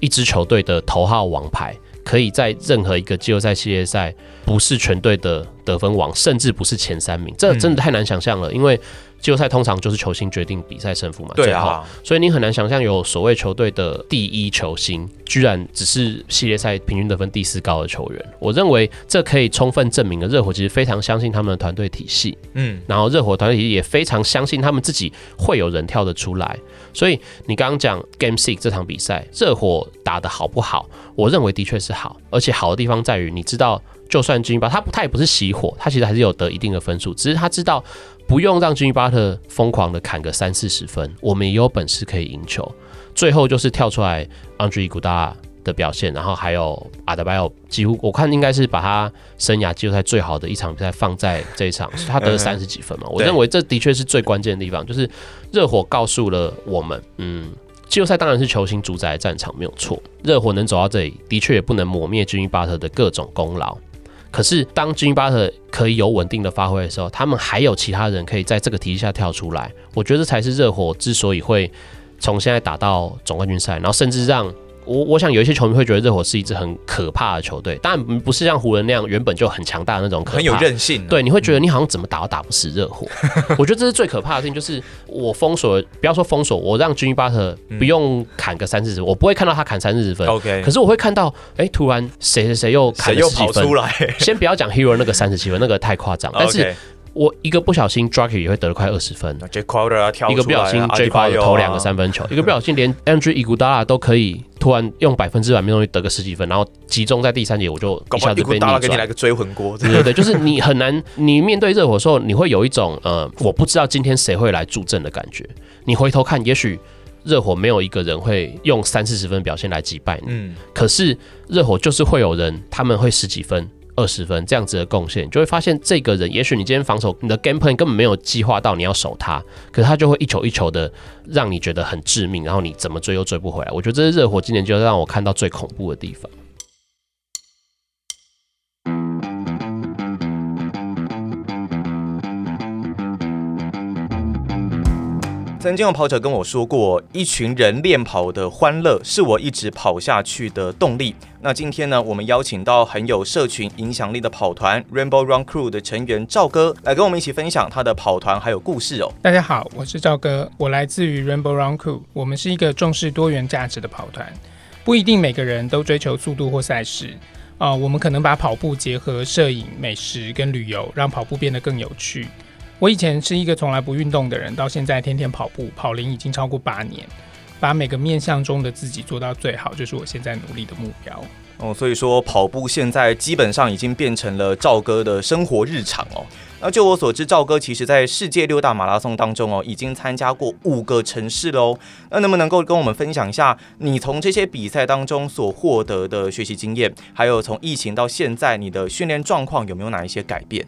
一支球队的头号王牌。可以在任何一个季后赛系列赛，不是全队的得分王，甚至不是前三名，这真的太难想象了，因为。季后赛通常就是球星决定比赛胜负嘛，对啊，所以你很难想象有所谓球队的第一球星，居然只是系列赛平均得分第四高的球员。我认为这可以充分证明了热火其实非常相信他们的团队体系，嗯，然后热火团队体系也非常相信他们自己会有人跳得出来。所以你刚刚讲 Game Six 这场比赛，热火打得好不好？我认为的确是好，而且好的地方在于，你知道，就算金巴他他也不是熄火，他其实还是有得一定的分数，只是他知道。不用让 Jimmy Butler 疯狂的砍个三四十分，我们也有本事可以赢球。最后就是跳出来 Andre Iguodala 的表现，然后还有 Adebayo，几乎我看应该是把他生涯季后赛最好的一场比赛放在这一场，他得了三十几分嘛。我认为这的确是最关键的地方，就是热火告诉了我们，嗯，季后赛当然是球星主宰的战场，没有错。热火能走到这里，的确也不能抹灭 Jimmy Butler 的各种功劳。可是，当 Jimmy Butler 可以有稳定的发挥的时候，他们还有其他人可以在这个体系下跳出来。我觉得这才是热火之所以会从现在打到总冠军赛，然后甚至让。我我想有一些球迷会觉得热火是一支很可怕的球队，当然不是像湖人那样原本就很强大的那种可怕，
很有韧性。
对，你会觉得你好像怎么打都打不死热火。我觉得这是最可怕的事情，就是我封锁，不要说封锁，我让 Jimmy Butler 不用砍个三四十，我不会看到他砍三四十分。OK，可是我会看到，哎，突然谁谁谁又砍了十几分。先不要讲 Herro 那个三十七分，那个太夸张，但是。我一个不小心，Drake 也会得了快二十分。J
Crowder 跳，
一个不小心，J Crowder 投两个三分球，一个不小心，连 Andre Iguodala 都可以突然用百分之百命中率得个十几分，然后集中在第三节，我就一下子被逆转。
给你来个追魂锅，
对对对，就是你很难，你面对热火的时候，你会有一种呃，我不知道今天谁会来助阵的感觉。你回头看，也许热火没有一个人会用三四十分表现来击败你，嗯，可是热火就是会有人，他们会十几分。二十分这样子的贡献，就会发现这个人，也许你今天防守你的 game plan 根本没有计划到你要守他，可是他就会一球一球的让你觉得很致命，然后你怎么追又追不回来。我觉得这是热火今年就让我看到最恐怖的地方。
曾经有跑者跟我说过，一群人练跑的欢乐是我一直跑下去的动力。那今天呢，我们邀请到很有社群影响力的跑团 Rainbow Run Crew 的成员赵哥来跟我们一起分享他的跑团还有故事哦。
大家好，我是赵哥，我来自于 Rainbow Run Crew，我们是一个重视多元价值的跑团，不一定每个人都追求速度或赛事啊、我们可能把跑步结合摄影、美食跟旅游，让跑步变得更有趣。我以前是一个从来不运动的人，到现在天天跑步，跑龄已经超过八年，把每个面向中的自己做到最好，就是我现在努力的目标。
哦，所以说跑步现在基本上已经变成了赵哥的生活日常哦。那就我所知，赵哥其实在世界六大马拉松当中哦，已经参加过五个城市喽哦。那能不能够跟我们分享一下，你从这些比赛当中所获得的学习经验，还有从疫情到现在，你的训练状况有没有哪一些改变？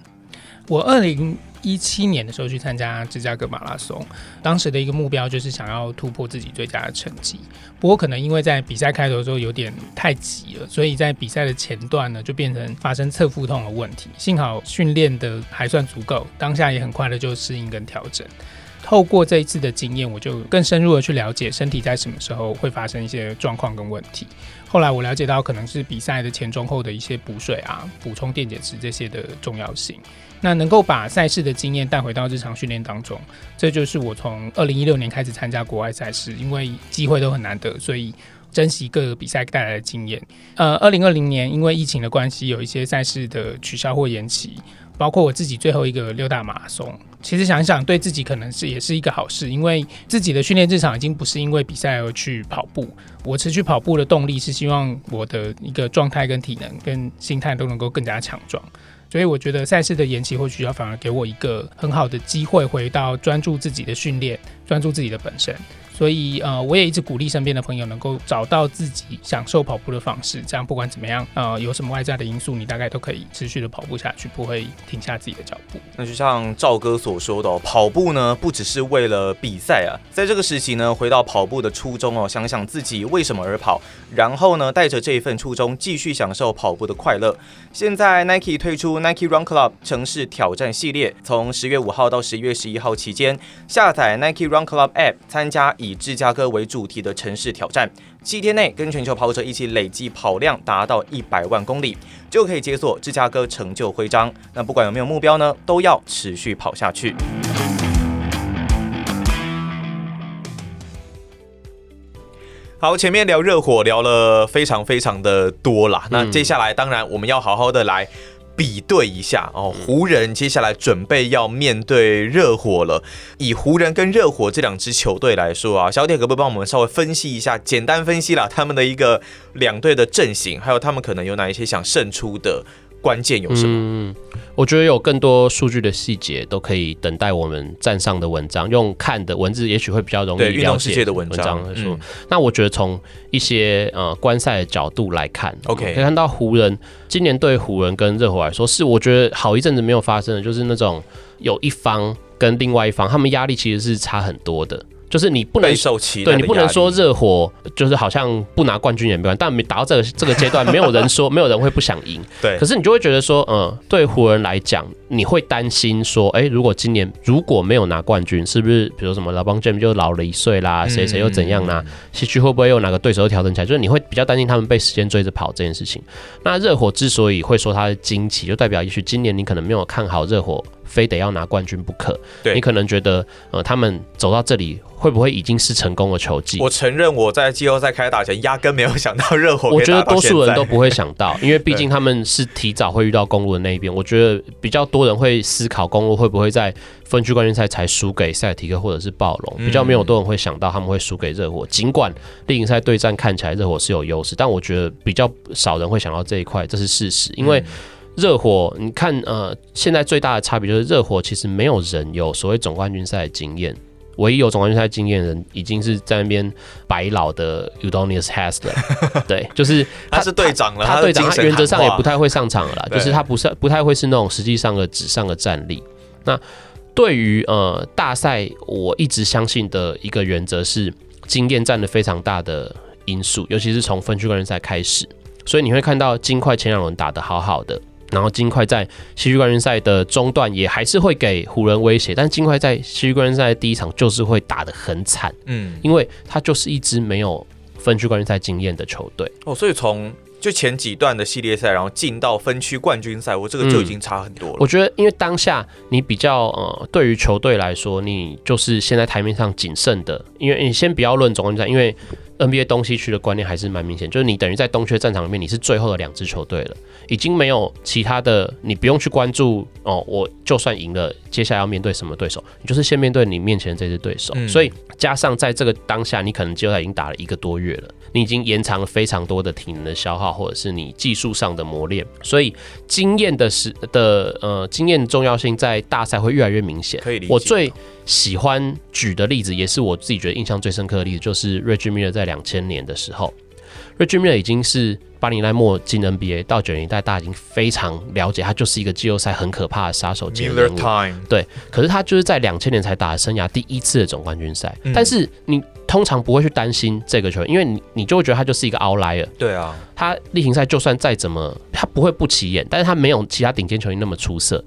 我二零一七年的时候去参加芝加哥马拉松，当时的一个目标就是想要突破自己最佳的成绩。不过可能因为在比赛开头的时候有点太急了，所以在比赛的前段呢就变成发生侧腹痛的问题。幸好训练的还算足够，当下也很快的就适应跟调整。透过这一次的经验，我就更深入的去了解身体在什么时候会发生一些状况跟问题。后来我了解到，可能是比赛的前中后的一些补水啊、补充电解质这些的重要性。那能够把赛事的经验带回到日常训练当中，这就是我从二零一六年开始参加国外赛事，因为机会都很难得，所以珍惜各个比赛带来的经验。呃，二零二零年因为疫情的关系，有一些赛事的取消或延期，包括我自己最后一个六大马拉松。其实想想，对自己可能是也是一个好事，因为自己的训练日常已经不是因为比赛而去跑步。我持续跑步的动力是希望我的一个状态跟体能跟心态都能够更加强壮。所以我觉得赛事的延期或取消反而给我一个很好的机会，回到专注自己的训练，专注自己的本身。所以，呃，我也一直鼓励身边的朋友能够找到自己享受跑步的方式。这样不管怎么样，呃，有什么外在的因素，你大概都可以持续的跑步下去，不会停下自己的脚步。
那就像赵哥所说的，跑步呢，不只是为了比赛啊，在这个时期呢，回到跑步的初衷哦，想想自己为什么而跑，然后呢，带着这一份初衷继续享受跑步的快乐。现在 Nike 推出 Nike Run Club 城市挑战系列，从十月五号到十一月十一号期间，下载 Nike Run Club App 参加。以芝加哥为主题的城市挑战，七天内跟全球跑者一起累计跑量达到一百万公里，就可以解锁芝加哥成就徽章。那不管有没有目标呢，都要持续跑下去。好，前面聊热火聊了非常非常的多啦，那接下来当然我们要好好的来。比对一下哦，湖人接下来准备要面对热火了。以湖人跟热火这两支球队来说啊，小铁可不可以帮我们稍微分析一下，简单分析了他们的一个两队的阵型，还有他们可能有哪一些想胜出的关键有什么？嗯，
我觉得有更多数据的细节都可以等待我们站上的文章，用看的文字也许会比较容易了解。运动世界的文章来说，嗯、那我觉得从一些呃观赛的角度来看，OK，可以看到湖人今年对湖人跟热火来说，是我觉得好一阵子没有发生的，就是那种有一方跟另外一方他们压力其实是差很多的。就是你不能对你不能说热火就是好像不拿冠军也没关系，但没达到这个这个阶段，没有人说没有人会不想赢。
对，
可是你就会觉得说，嗯，对湖人来讲，你会担心说，哎、欸，如果今年如果没有拿冠军，是不是比如什么 LeBron James 就老了一岁啦，谁谁又怎样啦？西区会不会又哪个对手又调整起来？就是你会比较担心他们被时间追着跑这件事情。那热火之所以会说它是惊奇，就代表也许今年你可能没有看好热火。非得要拿冠军不可，
对
你可能觉得，呃，他们走到这里会不会已经是成功的球技？
我承认我在季后赛开打前压根没有想到 热火。
我觉得多数人都不会想到，因为毕竟他们是提早会遇到公路的那一边。我觉得比较多人会思考公路会不会在分区冠军赛才输给塞尔提克或者是暴龙，比较没有多人会想到他们会输给热火。尽管例行赛对战看起来热火是有优势，但我觉得比较少人会想到这一块，这是事实，因为。热火，你看，呃，现在最大的差别就是热火其实没有人有所谓总冠军赛的经验，唯一有总冠军赛经验的人已经是在那边白老的 Udonis Haslem，对，就是
他，他是队长了，
他队长，他原则上也不太会上场了啦，就是他不是不太会是那种实际上的纸上的战力。那对于呃大赛，我一直相信的一个原则是经验占的非常大的因素，尤其是从分区冠军赛开始，所以你会看到金块前两轮打得好好的。然后金块在西区冠军赛的中段也还是会给湖人威胁，但金块在西区冠军赛的第一场就是会打得很惨，嗯，因为他就是一支没有分区冠军赛经验的球队。
哦，所以从就前几段的系列赛，然后进到分区冠军赛，我这个就已经差很多了。
嗯，我觉得，因为当下你比较呃，对于球队来说，你就是现在台面上仅剩的，因为你先不要论总冠军赛，因为。NBA 东西区的观念还是蛮明显，就是你等于在东区战场里面，你是最后的两支球队了，已经没有其他的，你不用去关注哦。我就算赢了，接下来要面对什么对手？你就是先面对你面前的这支对手。嗯、所以加上在这个当下，你可能季后赛已经打了一个多月了，你已经延长了非常多的体能的消耗，或者是你技术上的磨练。所以经验的是的呃经验重要性在大赛会越来越明显。
可以理解。
我最喜欢举的例子，也是我自己觉得印象最深刻的例子，就是 Reggie Miller 在两千年的时候，Reggie Miller 已经是八零代末进 NBA，到九零年代大家已经非常了解他就是一个季后赛很可怕的杀手级人物。对，可是他就是在两千年才打了生涯第一次的总冠军赛，嗯、但是你通常不会去担心这个球员，因为你你就会觉得他就是一个 outlier。
对啊，
他例行赛就算再怎么，他不会不起眼，但是他没有其他顶尖球员那么出色。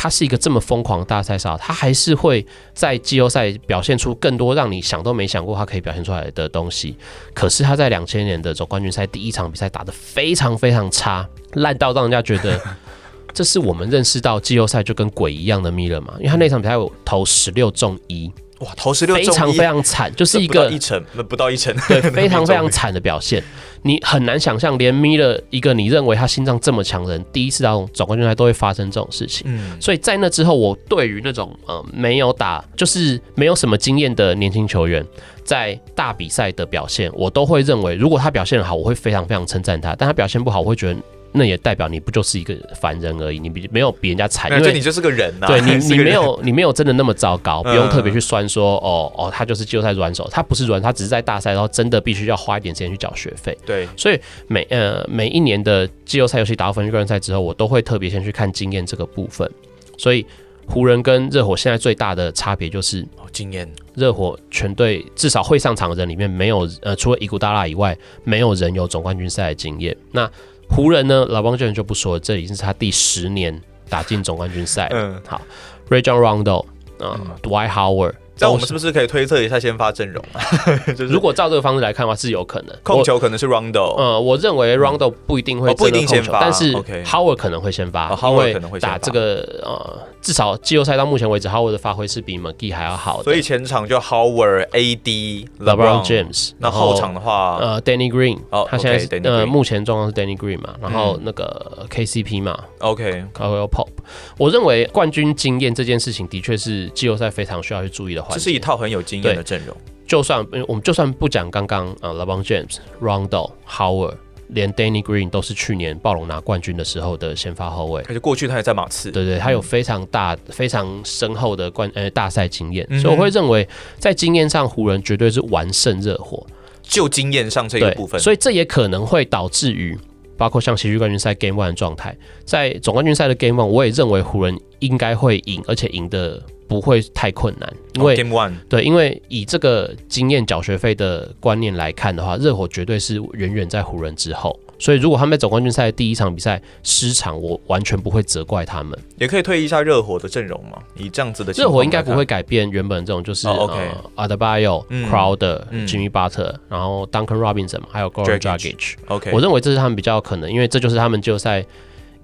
他是一个这么疯狂的大赛少，他还是会在季后赛表现出更多让你想都没想过他可以表现出来的东西。可是他在两千年的总冠军赛第一场比赛打得非常非常差，烂到让人家觉得 这是我们认识到季后赛就跟鬼一样的 Miller 嘛？因为他那场比赛有投十六中一。
哇，投十六中，
非常非常惨，就是一个
一成，不到一成，
对，非常非常惨的表现。你很难想象，连 Miller 一个你认为他心脏这么强的人，第一次到总冠军赛都会发生这种事情。嗯，所以在那之后，我对于那种呃没有打，就是没有什么经验的年轻球员，在大比赛的表现，我都会认为，如果他表现得好，我会非常非常称赞他；但他表现不好，我会觉得。那也代表你不就是一个凡人而已，你比没有比人家惨，因为
你就是个人呐、啊。
对你，你没有你没有真的那么糟糕，不用特别去酸说哦哦，他就是季后赛软手，他不是软，他只是在大赛，然后真的必须要花一点时间去缴学费。
对，
所以每呃每一年的季后赛，尤其打到分区冠军赛之后，我都会特别先去看经验这个部分。所以湖人跟热火现在最大的差别就是
哦经验，
热火全队至少会上场的人里面没有呃除了伊古达拉以外，没有人有总冠军赛的经验。那湖人呢老帮球人就不说了这已经是他第十年打进总冠军赛了。好 ray john rondall，dwight howard
那我们是不是可以推测一下先发阵容啊？
就是如果照这个方式来看的话，是有可能
控球可能是 Rondo。
呃，我认为 Rondo 不一定会
不一定先发，
但是 Howard 可能会先发，Howard 可能会打这个呃，至少季后赛到目前为止，Howard 的发挥是比 McGee 还要好的。
所以前场就 Howard、AD、
LeBron James。
那后场的话，
呃，Danny Green，哦他现在呃目前状况是 Danny Green 嘛，然后那个 KCP 嘛，OK，Caldwell Pope。我认为冠军经验这件事情的确是季后赛非常需要去注意的环节。
这是一套很有经验的阵容。
就算我们就算不讲刚刚啊 LeBron James、Rondo、Howard，连 Danny Green 都是去年暴龙拿冠军的时候的先发后卫。
而且过去他也在马刺，
对对，他有非常大、嗯、非常深厚的冠呃大赛经验，所以我会认为在经验上湖人绝对是完胜热火。
就经验上这一部分，
所以这也可能会导致于。包括像西区冠军赛 Game One 的状态，在总冠军赛的 Game One，我也认为湖人应该会赢，而且赢的不会太困难。因为
Game One
对，因为以这个经验缴学费的观念来看的话，热火绝对是远远在湖人之后。所以，如果他们在总冠军赛第一场比赛失常，我完全不会责怪他们。
也可以推一下热火的阵容嘛？以这样子的
热火应该不会改变原本这种，就是 Adebayo、Crowder、Jimmy Butler，然后 Duncan Robinson，还有 Goran Dragic。OK，我认为这是他们比较可能，因为这就是他们季后赛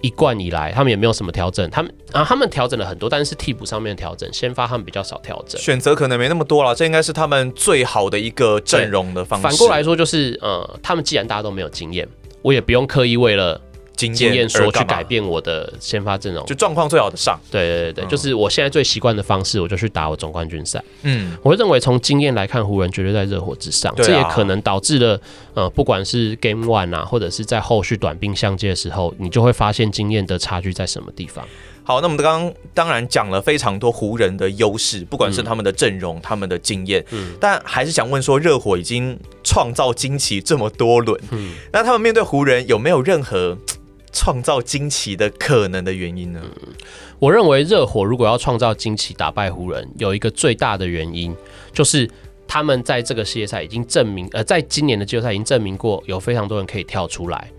一贯以来，他们也没有什么调整。他们啊，他们调整了很多，但是替补上面的调整，先发他们比较少调整，
选择可能没那么多了。这应该是他们最好的一个阵容的方式。
反过来说，就是呃，他们既然大家都没有经验。我也不用刻意为了经验说去改变我的先发阵容，
就状况最好的上。
对对对，嗯、就是我现在最习惯的方式，我就去打我总冠军赛。嗯，我会认为从经验来看，湖人绝对在热火之上，啊、这也可能导致了呃，不管是 Game One 啊，或者是在后续短兵相接的时候，你就会发现经验的差距在什么地方。
好，那我们刚刚当然讲了非常多湖人的优势，不管是他们的阵容、嗯、他们的经验，嗯，但还是想问说，热火已经创造惊奇这么多轮，嗯，那他们面对湖人有没有任何创造惊奇的可能的原因呢？
嗯、我认为热火如果要创造惊奇打败湖人，有一个最大的原因就是他们在这个系列赛已经证明，呃，在今年的季后赛已经证明过，有非常多人可以跳出来。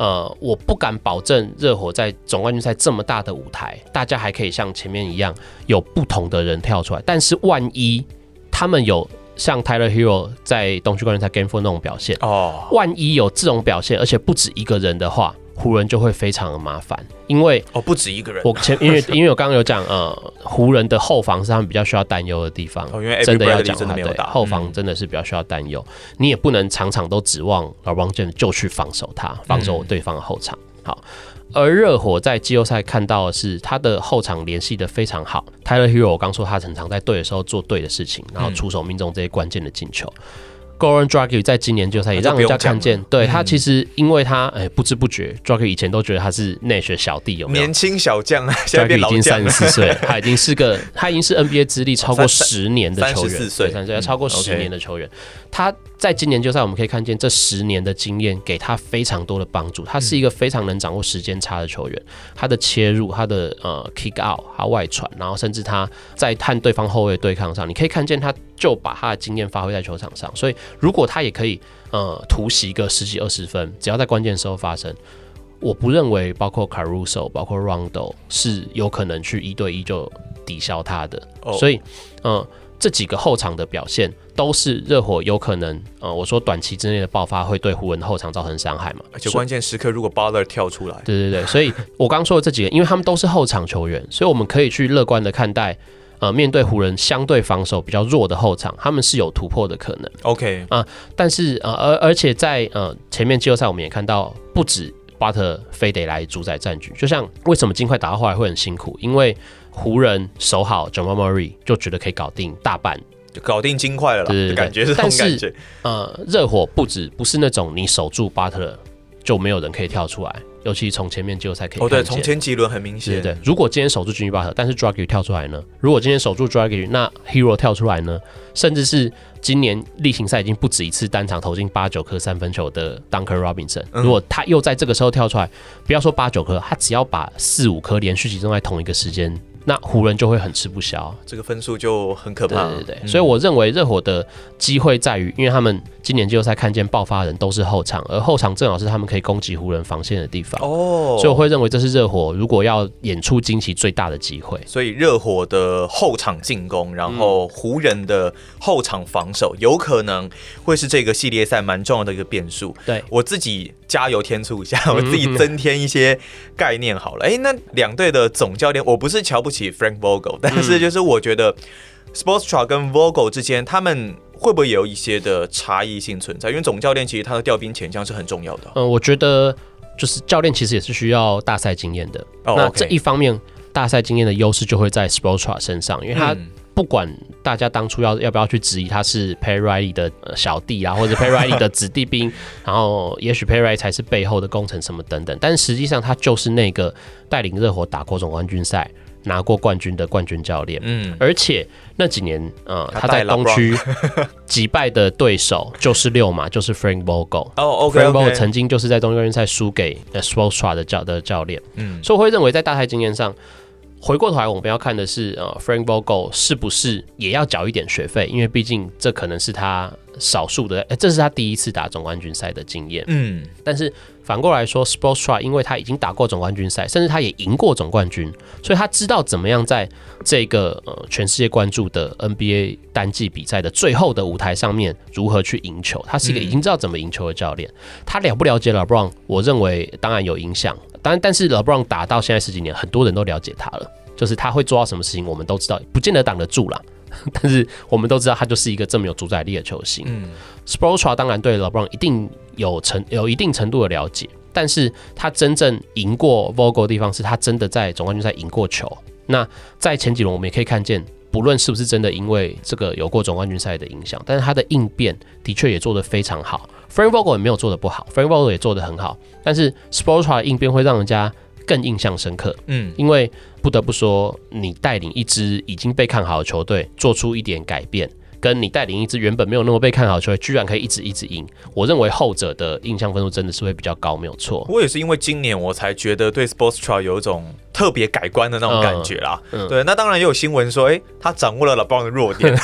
呃，我不敢保证热火在总冠军赛这么大的舞台，大家还可以像前面一样有不同的人跳出来。但是万一他们有像 Tyler Herro 在东区冠军赛 Game Four 那种表现，哦，万一有这种表现，而且不止一个人的话。湖人就会非常的麻烦，因为
哦不止一个人。
我前因为 因为我刚刚有讲，呃，湖人的后防是他们比较需要担忧的地方。
哦，因为
真的要讲他对后防真的是比较需要担忧。嗯、你也不能场场都指望 LeBron James 就去防守他，防守对方的后场。嗯、好，而热火在季后赛看到的是他的后场联系的非常好。Tyler Herro 我刚说他很常在对的时候做对的事情，然后出手命中这些关键的进球。嗯 Goran Dragic 在今年季后赛也让人家看见，对他其实因为他哎不知不觉，Dragic 以前都觉得他是 Nash 小弟，有没有？
年轻小将啊，，Drago，
已经三十四岁，他已经是个他已经是 NBA 资历超过十年的球员，三十四岁，超过十年的球员，他。在今年季后赛，我们可以看见这十年的经验给他非常多的帮助。他是一个非常能掌握时间差的球员，他的切入，他的呃 kick out，他外传，然后甚至他在和对方后卫对抗上，你可以看见他就把他的经验发挥在球场上。所以，如果他也可以呃突袭个十几二十分，只要在关键时候发生，我不认为包括 Caruso、包括 Rondo 是有可能去一对一就抵消他的。
哦、
所以，嗯、呃，这几个后场的表现都是热火有可能，呃，我说短期之内的爆发会对湖人的后场造成伤害嘛？
而且关键时刻如果 Butler 跳出来，
对对对，所以我刚说的这几个，因为他们都是后场球员，所以我们可以去乐观的看待。呃，面对湖人相对防守比较弱的后场，他们是有突破的可能。
OK
啊、呃，但是呃，而而且在呃前面季后赛，我们也看到不止巴特非得来主宰战局。就像为什么尽快打到后来会很辛苦，因为湖人守好 Jamal Murray 就觉得可以搞定大半，
就搞定金块了啦。
对，对，对，
感觉是这种感觉。
呃，热火不止不是那种你守住巴特就没有人可以跳出来。尤其从前面季后赛可以，
哦，对，从前几轮很明显，
对对。如果今天守住 Jimmy Butler，但是 Dragic 跳出来呢？如果今天守住 Dragic，那 Hero 跳出来呢？甚至是今年例行赛已经不止一次单场投进八九颗三分球的 Duncan Robinson，如果他又在这个时候跳出来，不要说八九颗，他只要把四五颗连续集中在同一个时间。那湖人就会很吃不消，
这个分数就很可怕。
对对对，嗯、所以我认为热火的机会在于，因为他们今年季后赛看见爆发的人都是后场，而后场正好是他们可以攻击湖人防线的地方。哦，所以我会认为这是热火如果要演出惊奇最大的机会。
所以热火的后场进攻，然后湖人的后场防守，有可能会是这个系列赛蛮重要的一个变数。对我自己加油添醋一下，我自己增添一些概念好了。哎、嗯，那两队的总教练，我不是瞧不起 Frank Vogel，但是就是我觉得 Sportstra 跟 Vogel 之间，他们会不会有一些的差异性存在？因为总教练其实他的调兵遣将是很重要的。
嗯，我觉得就是教练其实也是需要大赛经验的。Oh, 那这一方面，大赛经验的优势就会在 Spoelstra 身上，因为他不管大家当初要要不要去质疑他是 Pay Riley 的小弟啊，或者 Pay Riley 的子弟兵，然后也许 Pay Riley 才是背后的功臣什么等等，但实际上他就是那个带领热火打过总冠军赛。拿过冠军的冠军教练，嗯，而且那几年，呃，他在东区 击败的对手就是六马，就是 Frank Vogel。哦，OK，Frank Vogel 曾经就是在东区冠军赛输给 Spoelstra 的教的教练，嗯，所以我会认为在大赛经验上，回过头来我们要看的是，呃，Frank Vogel 是不是也要缴一点学费？因为毕竟这可能是他少数的，欸，这是他第一次打总冠军赛的经验，嗯，但是。反过来说，Sportstra 因为他已经打过总冠军赛，甚至他也赢过总冠军，所以他知道怎么样在这个呃全世界关注的 NBA 单季比赛的最后的舞台上面如何去赢球。他是一个已经知道怎么赢球的教练。他了不了解 LeBron？我认为当然有影响。当然，但是 LeBron 打到现在十几年，很多人都了解他了，就是他会做到什么事情，我们都知道，不见得挡得住啦。但是我们都知道，他就是一个这么有主宰力的球星。嗯，Spoelstra 当然对 LeBron 一定有程有一定程度的了解，但是他真正赢过 Vogel 的地方是他真的在总冠军赛赢过球。那在前几轮我们也可以看见，不论是不是真的因为这个有过总冠军赛的影响，但是他的应变的确也做得非常好。Frank Vogel 也没有做的不好，Frank Vogel 也做的很好，但是的应变会让人家更印象深刻。嗯，因为。不得不说，你带领一支已经被看好的球队做出一点改变，跟你带领一支原本没有那么被看好球队，居然可以一直一直赢，我认为后者的印象分数真的是会比较高，没有错。
我也是因为今年我才觉得对 Sports t r a 有一种特别改观的那种感觉啦。嗯、对，那当然也有新闻说，哎、他掌握了 LeBron 的弱点，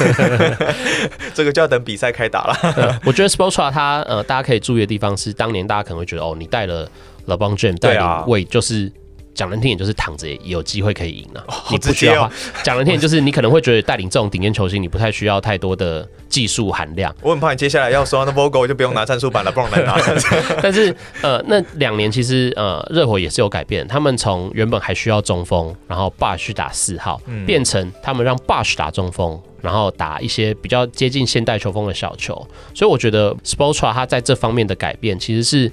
这个就要等比赛开打了、
我觉得 Sports t r a 他呃，大家可以注意的地方是，当年大家可能会觉得，哦，你带了 LeBron James 带领位就是。讲难听点，就是躺着也有机会可以赢了、啊。你不需要 讲难听点，就是你可能会觉得带领这种顶尖球星，你不太需要太多的技术含量。
我很怕你接下来要说那 Vogel 就不用拿战术板了，不用来拿。
但是呃，那两年其实呃，热火也是有改变。他们从原本还需要中锋，然后 Bush 打四号，嗯、变成他们让 Bush 打中锋，然后打一些比较接近现代球风的小球。所以我觉得 Spoelstra 他在这方面的改变，其实是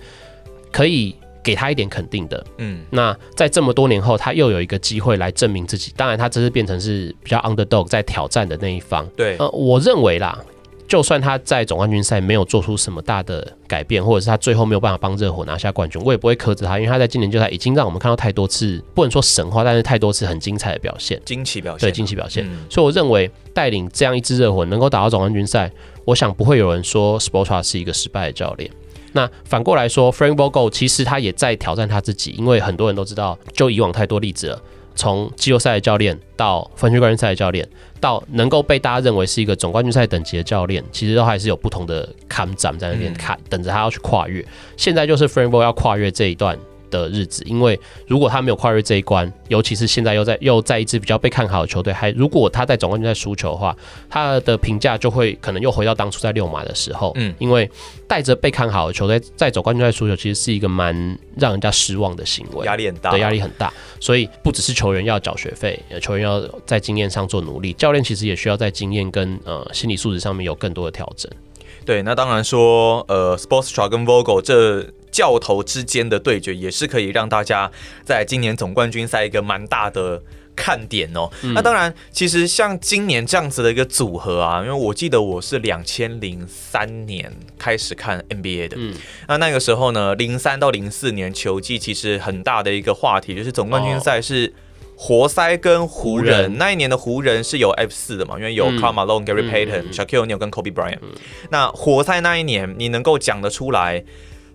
可以。给他一点肯定的，嗯，那在这么多年后，他又有一个机会来证明自己。当然，他这是变成是比较 underdog 在挑战的那一方。
对，
呃，我认为啦，就算他在总冠军赛没有做出什么大的改变，或者是他最后没有办法帮热火拿下冠军，我也不会苛责他，因为他在今年就他已经让我们看到太多次，不能说神话，但是太多次很精彩的表现，
惊奇表现，
对，惊奇表现。嗯，所以我认为带领这样一支热火能够打到总冠军赛，我想不会有人说 Spoelstra 是一个失败的教练。那反过来说，Frank Vogel 其实他也在挑战他自己，因为很多人都知道，就以往太多例子了，从季后赛的教练到分区冠军赛的教练，到能够被大家认为是一个总冠军赛等级的教练，其实都还是有不同的坎站在那边看，等着他要去跨越。现在就是 Vogel 要跨越这一段的日子，因为如果他没有跨越这一关，尤其是现在又在又在一支比较被看好的球队，还如果他在总冠军赛输球的话，他的评价就会可能又回到当初在六马的时候。嗯，因为带着被看好的球队在总冠军赛输球，其实是一个蛮让人家失望的行为，
压力很大，
对，压力很大。所以不只是球员要缴学费，球员要在经验上做努力，教练其实也需要在经验跟呃心理素质上面有更多的调整。
对，那当然说，呃，Sportstra 跟 Vogel 这教头之间的对决，也是可以让大家在今年总冠军赛一个蛮大的看点哦。嗯、那当然，其实像今年这样子的一个组合啊，因为我记得我是两千零三年开始看 NBA 的，嗯，那那个时候呢，零三到零四年球季其实很大的一个话题就是总冠军赛是、哦。活塞跟湖人，人那一年的湖人是有 F 四的嘛？因为有 Karl Malone、Gary Payton、Shaquille O'Neal 跟 Kobe Bryant。那活塞那一年，你能够讲得出来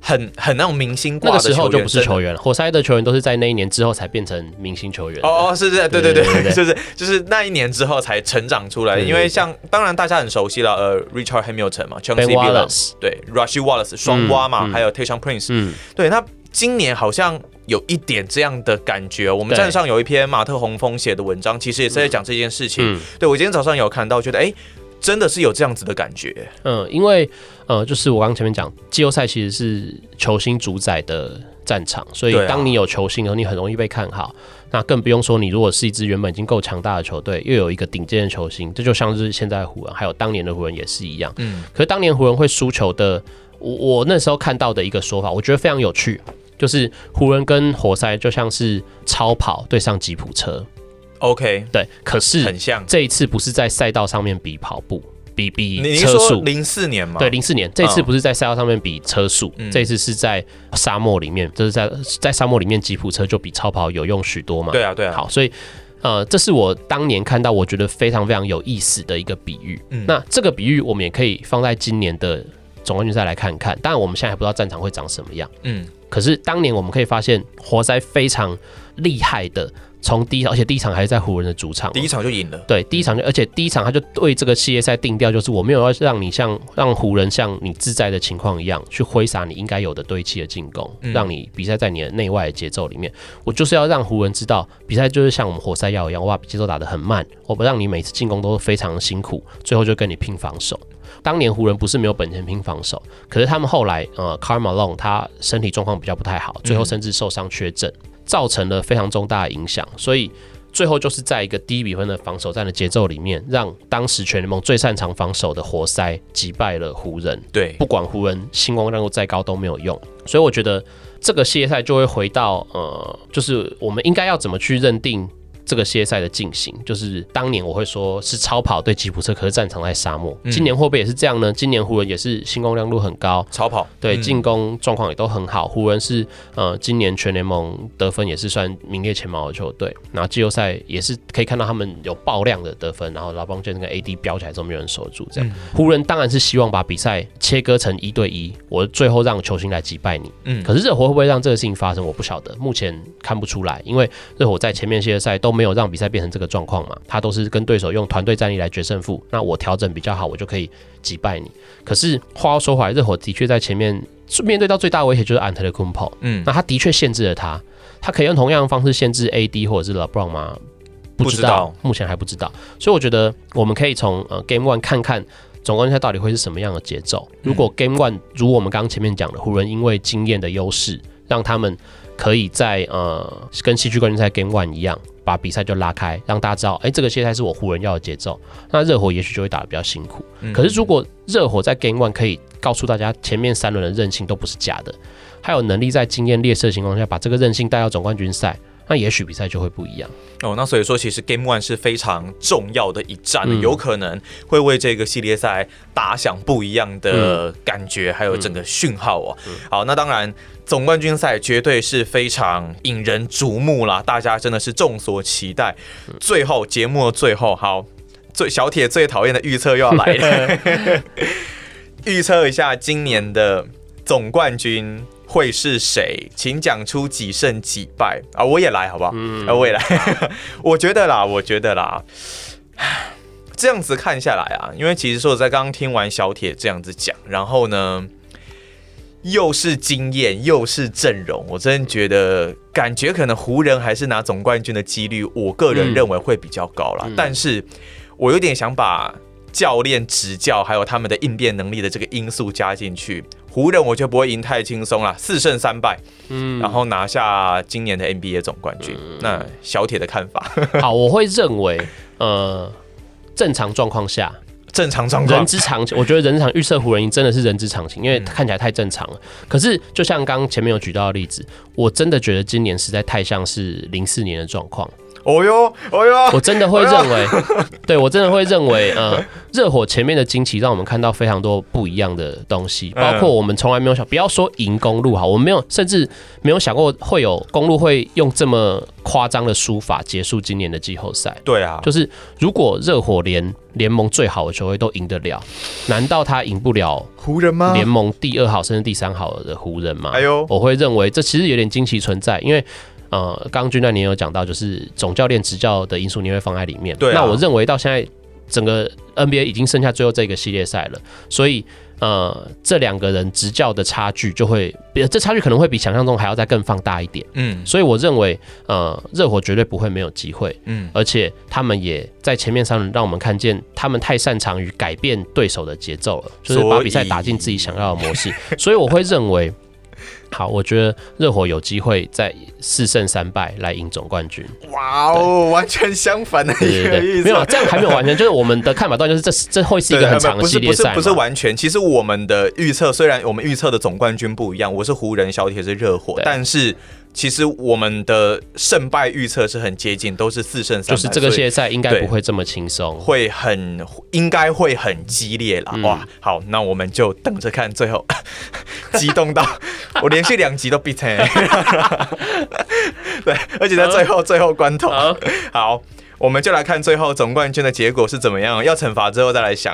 很很那种明星挂的
那个时候就不是球员了。活塞的球员都是在那一年之后才变成明星球员。
哦哦，是是，对对对，就是就是那一年之后才成长出来。因为像当然大家很熟悉了，呃，Richard Hamilton 嘛，Chauncey Billups，对，Rasheed Wallace 双蛙嘛，嗯、还有 Tayshaun Prince，嗯，对，那今年好像。有一点这样的感觉，我们站上有一篇马特洪峰写的文章，其实也是在讲这件事情。对我今天早上有看到，觉得哎，真的是有这样子的感觉。
嗯，因为呃，就是我刚刚前面讲，季后赛其实是球星主宰的战场，所以当你有球星的时候，你很容易被看好。那更不用说你如果是一支原本已经够强大的球队，又有一个顶尖的球星，这就像是现在湖人，还有当年的湖人也是一样。嗯，可是当年湖人会输球的，我我那时候看到的一个说法，我觉得非常有趣。就是湖人跟活塞就像是超跑对上吉普车
，OK，
对，可是
很像
这一次不是在赛道上面比跑步，比比车速。
零四年吗？
对，零四年这次不是在赛道上面比车速，嗯、这次是在沙漠里面，就是在在沙漠里面，吉普车就比超跑有用许多嘛。
对啊，对啊。
好，所以呃，这是我当年看到我觉得非常非常有意思的一个比喻。嗯，那这个比喻我们也可以放在今年的总冠军赛来看看。当然，我们现在还不知道战场会长什么样。嗯。可是当年我们可以发现，活塞非常厉害的，从第一场，而且第一场还是在湖人的主场，
第一场就赢了。
对，第一场就，而且第一场他就对这个系列赛定调，就是我没有要让你像让湖人像你自在的情况一样去挥洒你应该有的堆砌的进攻，嗯、让你比赛在你的内外的节奏里面。我就是要让湖人知道，比赛就是像我们活塞要一样，哇，节奏打得很慢，我不让你每次进攻都非常辛苦，最后就跟你拼防守。当年湖人不是没有本钱拼防守，可是他们后来呃，Karl Malone 他身体状况比较不太好，最后甚至受伤缺阵，造成了非常重大的影响。所以最后就是在一个低比分的防守战的节奏里面，让当时全联盟最擅长防守的活塞击败了湖人。
对，
不管湖人星光亮度再高都没有用。所以我觉得这个系列赛就会回到呃，就是我们应该要怎么去认定。这个系列赛的进行，就是当年我会说是超跑对吉普车，可是战场在沙漠。今年会不会也是这样呢？今年湖人也是星光亮度很高，
超跑
对进攻状况也都很好。湖人是呃今年全联盟得分也是算名列前茅的球队，然后季后赛也是可以看到他们有爆量的得分，然后老邦杰那个 AD 飙起来之后没有人守住，这样湖人当然是希望把比赛切割成一对一，我最后让球星来击败你。嗯，可是热火会不会让这个事情发生？我不晓得，目前看不出来，因为热火在前面系列赛都。没有让比赛变成这个状况嘛？他都是跟对手用团队战力来决胜负。那我调整比较好，我就可以击败你。可是话又说回来，热火的确在前面面对到最大威胁就是 Antetokounmpo。嗯，那他的确限制了他。他可以用同样的方式限制 AD 或者是 LeBron 吗？不知道，知道目前还不知道。所以我觉得我们可以从呃 Game One 看看总冠军赛到底会是什么样的节奏。如果 Game One 如我们刚刚前面讲的，湖人因为经验的优势，让他们可以在呃跟西区冠军赛 Game One 一样。把比赛就拉开，让大家知道，哎、欸，这个现在是我湖人要的节奏。那热火也许就会打的比较辛苦。嗯、可是如果热火在 Game One 可以告诉大家，前面三轮的韧性都不是假的，还有能力在经验劣势的情况下把这个韧性带到总冠军赛，那也许比赛就会不一样。
哦，那所以说其实 Game One 是非常重要的一战，嗯、有可能会为这个系列赛打响不一样的感觉，嗯、还有整个讯号哦。嗯、好，那当然。总冠军赛绝对是非常引人瞩目啦，大家真的是众所期待。最后节目的最后，好，最小铁最讨厌的预测又要来了，预测一下今年的总冠军会是谁？请讲出几胜几败啊！我也来好不好？啊，我也来。我觉得啦，我觉得啦，这样子看下来啊，因为其实说我在刚刚听完小铁这样子讲，然后呢。又是经验又是阵容，我真的觉得感觉可能湖人还是拿总冠军的几率，我个人认为会比较高啦。嗯、但是，我有点想把教练执教还有他们的应变能力的这个因素加进去。湖人我觉得不会赢太轻松啦，四胜三败，嗯，然后拿下今年的 NBA 总冠军。嗯、那小铁的看法？
好，我会认为，呃，正常状况下。
正常状况，
人之常情。我觉得人之常预测湖人赢真的是人之常情，因为看起来太正常了。嗯、可是，就像刚刚前面有举到的例子，我真的觉得今年实在太像是零四年的状况。
哦哟，哦哟，
我真的会认为，对我真的会认为，呃，热火前面的惊奇让我们看到非常多不一样的东西，包括我们从来没有想，不要说赢公路哈，我们没有，甚至没有想过会有公路会用这么夸张的输法结束今年的季后赛。
对啊，
就是如果热火连联盟最好的球队都赢得了，难道他赢不了
湖人吗？
联盟第二好甚至第三好的湖人吗？
哎呦，
我会认为这其实有点惊奇存在，因为。呃，刚刚军段你也有讲到，就是总教练执教的因素，你会放在里面。
对啊。
那我认为到现在，整个 NBA 已经剩下最后这个系列赛了，所以呃，这两个人执教的差距就会，这差距可能会比想象中还要再更放大一点。嗯。所以我认为，呃，热火绝对不会没有机会。嗯。而且他们也在前面三轮让我们看见，他们太擅长于改变对手的节奏了，就是把比赛打进自己想要的模式。所以我会认为。好，我觉得热火有机会在四胜三败来赢总冠军。
哇哦，完全相反的一个意思。
没有，这样还没有完全，就是我们的看法，当然就是这这会是一个很长的系列赛。
不是不是完全，其实我们的预测虽然我们预测的总冠军不一样，我是湖人，小铁是热火，但是。其实我们的胜败预测是很接近，都是四胜三败，
就是这个系列赛应该不会这么轻松，
会很应该会很激烈啦。嗯、哇，好，那我们就等着看最后，激动到 我连续两集都闭嘴，对，而且在最后最后关头，好。好我们就来看最后总冠军的结果是怎么样，要惩罚之后再来想。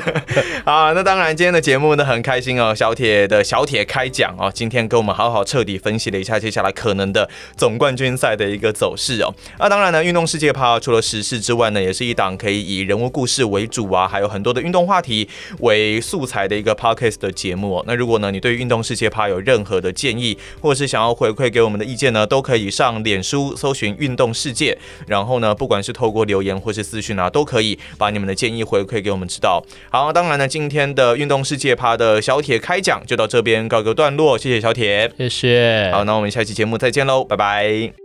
好，那当然今天的节目呢很开心哦，小铁的小铁开讲哦，今天跟我们好好彻底分析了一下接下来可能的总冠军赛的一个走势哦。那当然呢，运动世界趴除了时事之外呢，也是一档可以以人物故事为主啊，还有很多的运动话题为素材的一个 podcast 的节目哦。那如果呢你对运动世界趴有任何的建议，或者是想要回馈给我们的意见呢，都可以上脸书搜寻运动世界，然后呢不管。不管是透过留言或是私讯啊，都可以把你们的建议回馈给我们知道。好，当然呢，今天的运动世界趴的小铁开讲就到这边告个段落，谢谢小铁，
谢谢。
好，那我们下期节目再见喽，拜拜。